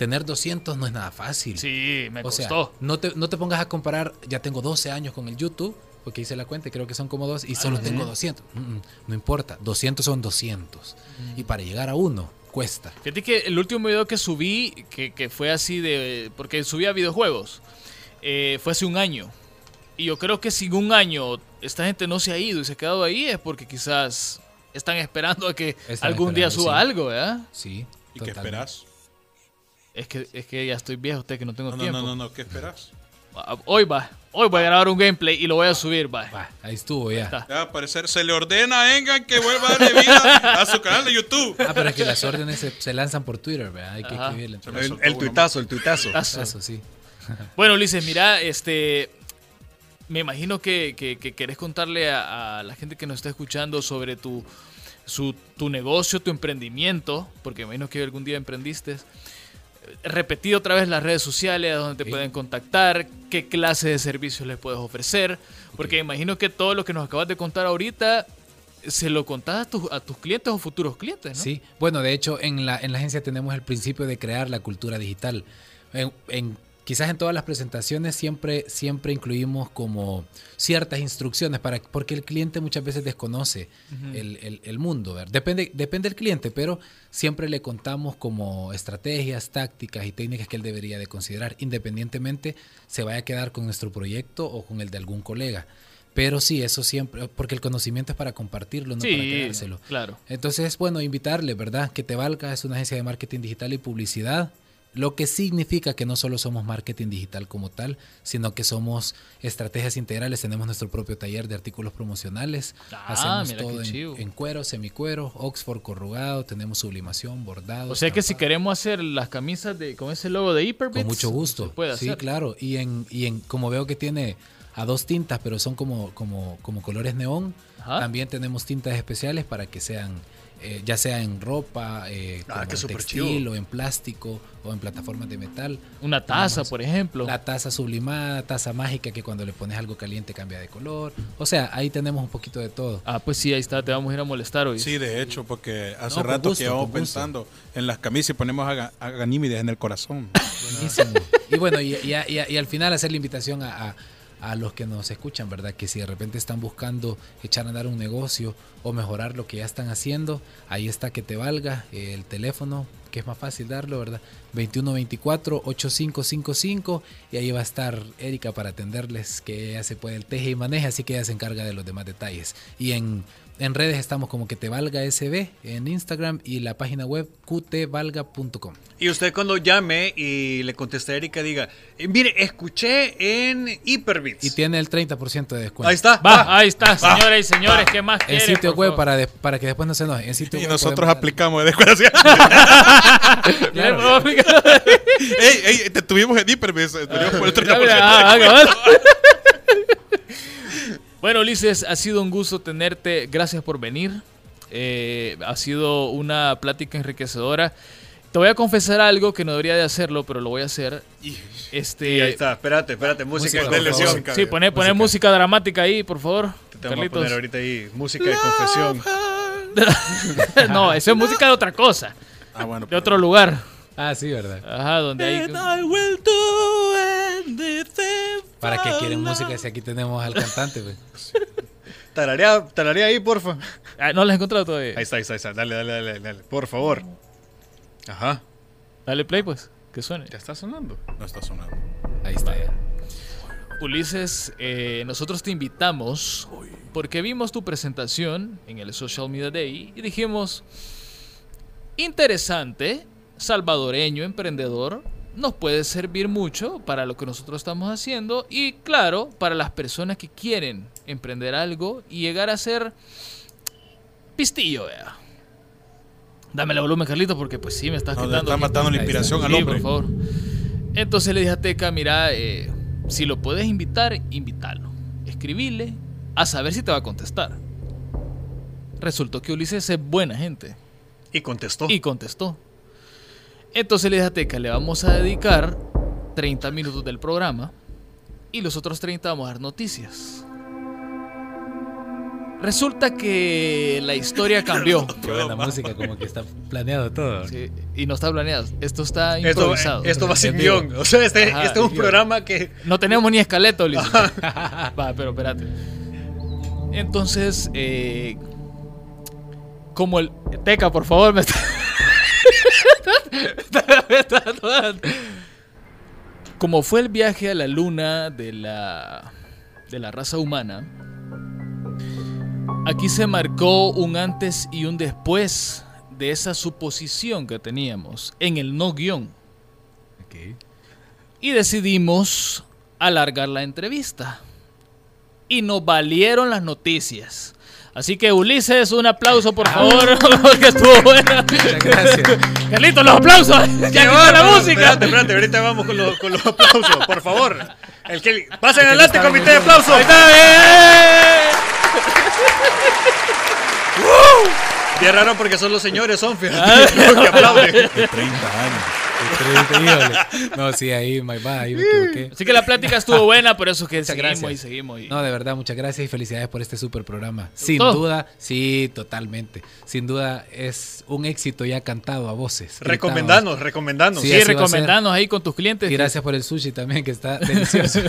E: Tener 200 no es nada fácil.
B: Sí, me
E: o sea,
B: costó.
E: no te, no te pongas a comparar, ya tengo 12 años con el YouTube, porque hice la cuenta y creo que son como dos, y solo tengo 200. Mm, mm, no importa, 200 son 200. Y para llegar a uno, cuesta.
B: Fíjate que el último video que subí, que, que fue así de... Porque subía videojuegos, eh, fue hace un año. Y yo creo que si en un año esta gente no se ha ido y se ha quedado ahí es porque quizás están esperando a que
E: Están
B: algún día suba
E: sí.
B: algo, ¿verdad?
E: Sí.
C: ¿Y qué
E: totalmente.
C: esperas?
B: Es que, es que ya estoy viejo, usted que no tengo
C: No, no,
B: tiempo.
C: no, no, no, ¿qué esperas?
B: Ah, Hoy va, hoy voy a grabar un gameplay y lo voy a subir, va.
E: Va, ahí estuvo ya.
B: está.
C: Ya va a aparecer, se le ordena a Engan que vuelva a darle vida a su canal de YouTube.
E: Ah, pero es que las órdenes se, se lanzan por Twitter, ¿verdad? Hay que
B: Ajá.
E: escribirle.
D: El,
C: soltó
D: el tuitazo, el tuitazo.
E: Sí.
B: Bueno, Ulises, mira, este. Me imagino que, que- que querés contarle a, a la gente que nos está escuchando sobre tu, su, tu negocio, tu emprendimiento, porque me imagino que algún día emprendiste. Repetir otra vez las redes sociales, a donde te pueden contactar, qué clase de servicios les puedes ofrecer, porque imagino que todo lo que nos acabas de contar ahorita se lo contás a, tus- a tus clientes o futuros clientes, ¿no?
E: Sí, bueno, de hecho en la, en la agencia tenemos el principio de crear la cultura digital. En, en- quizás en todas las presentaciones siempre, siempre incluimos como ciertas instrucciones para, porque el cliente muchas veces desconoce el, el- el mundo. Depende, depende del cliente, pero siempre le contamos como estrategias, tácticas y técnicas que él debería de considerar, independientemente se vaya a quedar con nuestro proyecto o con el de algún colega. Pero sí, eso siempre, porque el conocimiento es para compartirlo, no para
B: Sí,
E: quedárselo.
B: claro.
E: Entonces, bueno, invitarle, ¿verdad? Que Te Valga es una agencia de marketing digital y publicidad, lo que significa que no solo somos marketing digital como tal, sino que somos estrategias integrales. Tenemos nuestro propio taller de artículos promocionales.
B: Ah,
E: Hacemos todo en, en cuero, semicuero, Oxford corrugado, tenemos sublimación, bordado.
B: O sea que si queremos hacer las camisas de con ese logo de Hyperbits,
E: Con mucho gusto.
B: se puede
E: sí,
B: hacer.
E: claro. Y en, y en, como veo que tiene a dos tintas, pero son como, como, como colores neón,
B: Ajá.
E: también tenemos tintas especiales para que sean, eh, ya sea en ropa, eh,
D: Ah,
E: como textil, o en plástico, o en plataformas de metal.
B: Una taza, por ejemplo.
E: La taza sublimada, taza mágica que cuando le pones algo caliente cambia de color. O sea, ahí tenemos un poquito de todo.
B: Ah, pues sí, ahí está, te vamos a ir a molestar hoy.
C: Sí, de hecho, porque hace
E: No,
C: rato
E: gusto,
C: que
E: gusto.
C: pensando en las camisas y ponemos a, a Ganímedes en el corazón.
E: Buenísimo. y bueno, y, y- y- y al final hacer la invitación a, a- a los que nos escuchan, ¿verdad? Que si de repente están buscando echar a andar un negocio o mejorar lo que ya están haciendo, ahí está que te valga el teléfono, que es más fácil darlo, ¿verdad? 2124-8555 y ahí va a estar Erika para atenderles, que ella se puede el teje y maneja, así que ella se encarga de los demás detalles. Y en, En redes estamos como que te valga SB en Instagram y la página web qtvalga.com.
D: Y usted cuando llame y le conteste a Erika diga, eh, mire, escuché en Hyperbits.
E: Y tiene el 30% de descuento.
D: Ahí está.
B: Va, ahí está, señoras y señores, ¿qué más
E: En sitio web para, de- para que después no se enoje. En sitio
C: Y
E: web
C: nosotros aplicamos de descuento. (laughs)
B: Aplicar.
C: ey, ey, te tuvimos en Hyperbits. Venimos por el 30% (laughs)
B: Bueno, Ulises, ha sido un gusto tenerte. Gracias por venir. Eh, ha sido una plática enriquecedora. Te voy a confesar algo que no debería de hacerlo, pero lo voy a hacer. Este,
D: Y ahí está, espérate, espérate, música,
E: Música,
D: de
E: favor.
B: Sí, poner, poner música dramática ahí, por favor.
D: Te vamos a
B: Carlitos.
D: poner ahorita ahí música de confesión. (laughs)
B: no, eso es música de otra cosa,
C: Ah, bueno.
B: de otro lugar.
E: Ah, sí, ¿verdad?
B: Ajá, donde hay.
E: ¿Para qué quieren música si aquí tenemos al cantante? pues? (laughs)
D: Tararea, tararea ahí, porfa.
B: Ah, no la he encontrado todavía.
D: Ahí está, ahí está, ahí está. Dale, dale, dale, dale. Por favor. Ajá.
B: Dale play, pues, que suene.
D: Ya está sonando.
C: No está sonando.
E: Ahí está ya.
B: Ulises, eh, nosotros te invitamos porque vimos tu presentación en el Social Media Day y dijimos, interesante, salvadoreño, emprendedor, nos puede servir mucho para lo que nosotros estamos haciendo y claro, para las personas que quieren emprender algo y llegar a ser pistillo, vea. Dame el volumen, Carlito, porque pues sí, me estás
C: No,
B: quitando.
C: está matando la inspiración al
B: Sí,
C: hombre.
B: por favor. Entonces le dije a Teca, mira, eh, si lo puedes invitar, invítalo. Escribile a saber si te va a contestar. Resultó que Ulises es buena gente
D: Y contestó.
B: y contestó. Entonces le dije a Teca, le vamos a dedicar 30 minutos del programa y los otros 30 vamos a dar noticias. Resulta que la historia (laughs) cambió.
E: Qué buena música, como que está planeado todo.
B: Sí, y no está planeado, esto está
D: esto,
B: improvisado.
D: esto va sin guion. O sea, este,
B: Ajá,
D: este es un
B: guion.
D: programa que.
B: No tenemos ni Ulises. (laughs) Va, pero espérate. Entonces, eh, como el. Teca, por favor, me está. (laughs) como fue el viaje a la luna de la. de la raza humana. Aquí se marcó un antes y un después de esa suposición que teníamos en el no
E: guion
B: y decidimos alargar la entrevista. Y nos valieron las noticias. Así que Ulises, un aplauso por favor, (laughs) porque estuvo buena.
E: Muchas gracias.
B: Carlitos, los aplausos. Ya
D: ¡Qué
B: quitó la música.
D: Espérate, espérate, ahorita vamos con los, con los aplausos, por favor. El que pasen adelante, comité de aplausos.
B: Ahí está, bien.
D: Bien raro porque son los señores, son fíjate, los que aplauden.
C: De 30 años.
E: No, sí, ahí, my bad, ahí me equivoqué.
B: Así que la plática estuvo buena, por eso que
E: Muchas
B: seguimos
E: gracias.
B: y seguimos. y-
E: No, de verdad, muchas gracias y felicidades por este super programa. Sin duda, sí, totalmente. Sin duda es un éxito ya cantado a voces. gritado.
D: Recomendanos, recomendanos.
E: Sí,
B: Sí, recomendanos ahí con tus clientes.
E: Y gracias por el sushi también, que está (laughs) delicioso.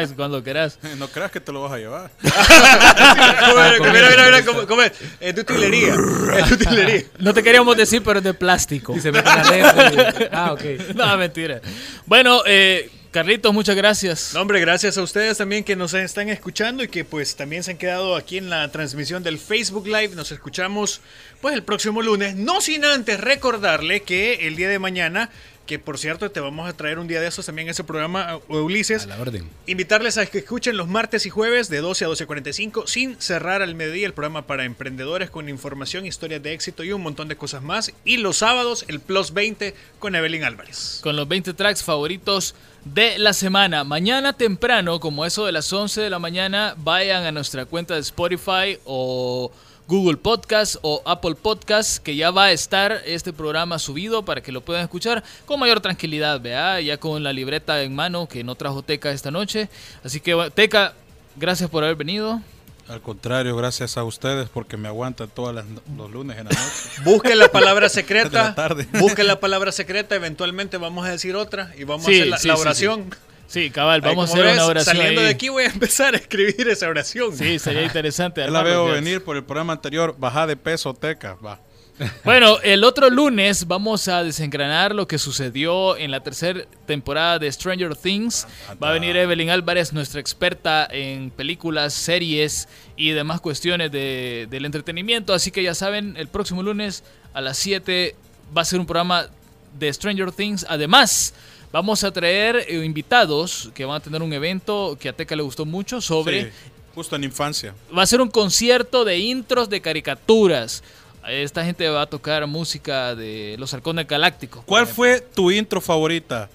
B: Es Cuando quieras.
C: No creas que te lo vas a llevar. (laughs)
D: Mira, mira, mira, cómo- cómo es. Es de utilería. Es de (laughs) utilería.
B: No te queríamos decir, pero es de plástico.
E: y se mete la letra. (laughs) Ah, ok.
B: No, mentira. Bueno, eh, Carlitos, muchas gracias.
D: No, hombre, gracias a ustedes también que nos están escuchando y que pues también se han quedado aquí en la transmisión del Facebook Live. Nos escuchamos pues el próximo lunes. No sin antes recordarle que el día de mañana, que por cierto te vamos a traer un día de estos también a ese programa, uh, Ulises.
E: A la orden.
D: Invitarles a que escuchen los martes y jueves de 12 a 12.45 sin cerrar al mediodía el programa para emprendedores con información, historias de éxito y un montón de cosas más. Y los sábados el Plus 20 con Evelyn Álvarez.
B: Con los 20 tracks favoritos de la semana. Mañana temprano, como eso de las 11 de la mañana, vayan a nuestra cuenta de Spotify o Google Podcast o Apple Podcast, que ya va a estar este programa subido para que lo puedan escuchar con mayor tranquilidad, vea, ya con la libreta en mano que no trajo Teca esta noche. Así que, Teca, gracias por haber venido.
C: Al contrario, gracias a ustedes porque me aguantan todos los lunes en la noche. (laughs)
D: Busquen la palabra (laughs) secreta.
C: la tarde.
D: Busquen la palabra secreta. Eventualmente vamos a decir otra y vamos
B: Sí,
D: a hacer la,
B: sí,
D: la
B: sí,
D: oración.
B: Sí, cabal,
D: Ahí,
B: vamos a hacer
D: ves,
B: una oración.
D: Saliendo
B: ahí.
D: de aquí voy a empezar a escribir esa oración.
B: Sí, sería interesante.
C: Ya la veo venir por el programa anterior. Baja de peso, teca. Va.
B: Bueno, el otro lunes vamos a desengranar lo que sucedió en la tercera temporada de Stranger Things. Va a venir Evelyn Álvarez, nuestra experta en películas, series y demás cuestiones de- del entretenimiento. Así que ya saben, el próximo lunes a las 7 va a ser un programa de Stranger Things. Además, vamos a traer eh, invitados que van a tener un evento que a Teca le gustó mucho sobre...
C: Sí, justo en infancia.
B: Va a ser un concierto de intros de caricaturas. Esta gente va a tocar música de Los Halcones Galácticos.
C: ¿Cuál fue tu intro favorita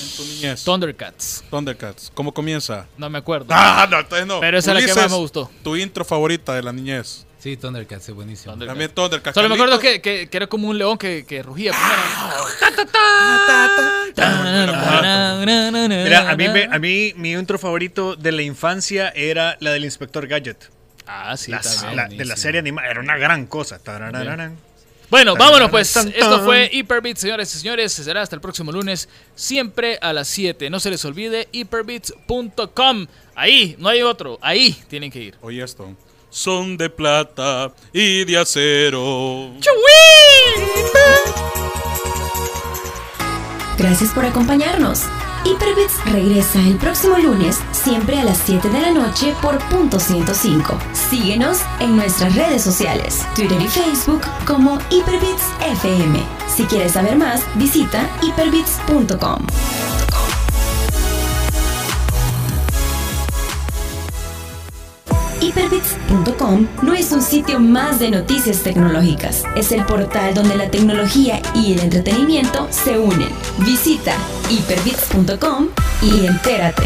C: en tu niñez?
B: Thundercats.
C: Thundercats. ¿Cómo comienza?
B: No me acuerdo. (laughs)
C: Ah, no, entonces no.
B: Pero esa es la que más me gustó.
C: Tu intro favorita de la niñez.
E: Sí, Thundercats es buenísimo.
B: Thundercats.
C: También Thundercats.
B: Solo me acuerdo que, que- que era como un león que, que rugía.
D: Mira, a mí, me- a mí mi intro favorito de la infancia era la del Inspector Gadget.
B: Ah, sí,
D: la- de la serie animada. Era una gran cosa.
B: Bueno, vámonos pues. Esto fue Hyperbeats, señores y señores. Será hasta el próximo lunes, siempre a las 7. No se les olvide, hyperbeats.com. Ahí, no hay otro. Ahí tienen que ir.
C: Oye esto. Son de plata y de acero.
A: Gracias por acompañarnos. Hyperbits regresa el próximo lunes, siempre a las 7 de la noche por punto 105. Síguenos en nuestras redes sociales, Twitter y Facebook como Hyperbits FM. Si quieres saber más, visita hyperbits.com. Hyperbits.com no es un sitio más de noticias tecnológicas, es el portal donde la tecnología y el entretenimiento se unen. Visita hyperbits.com y entérate.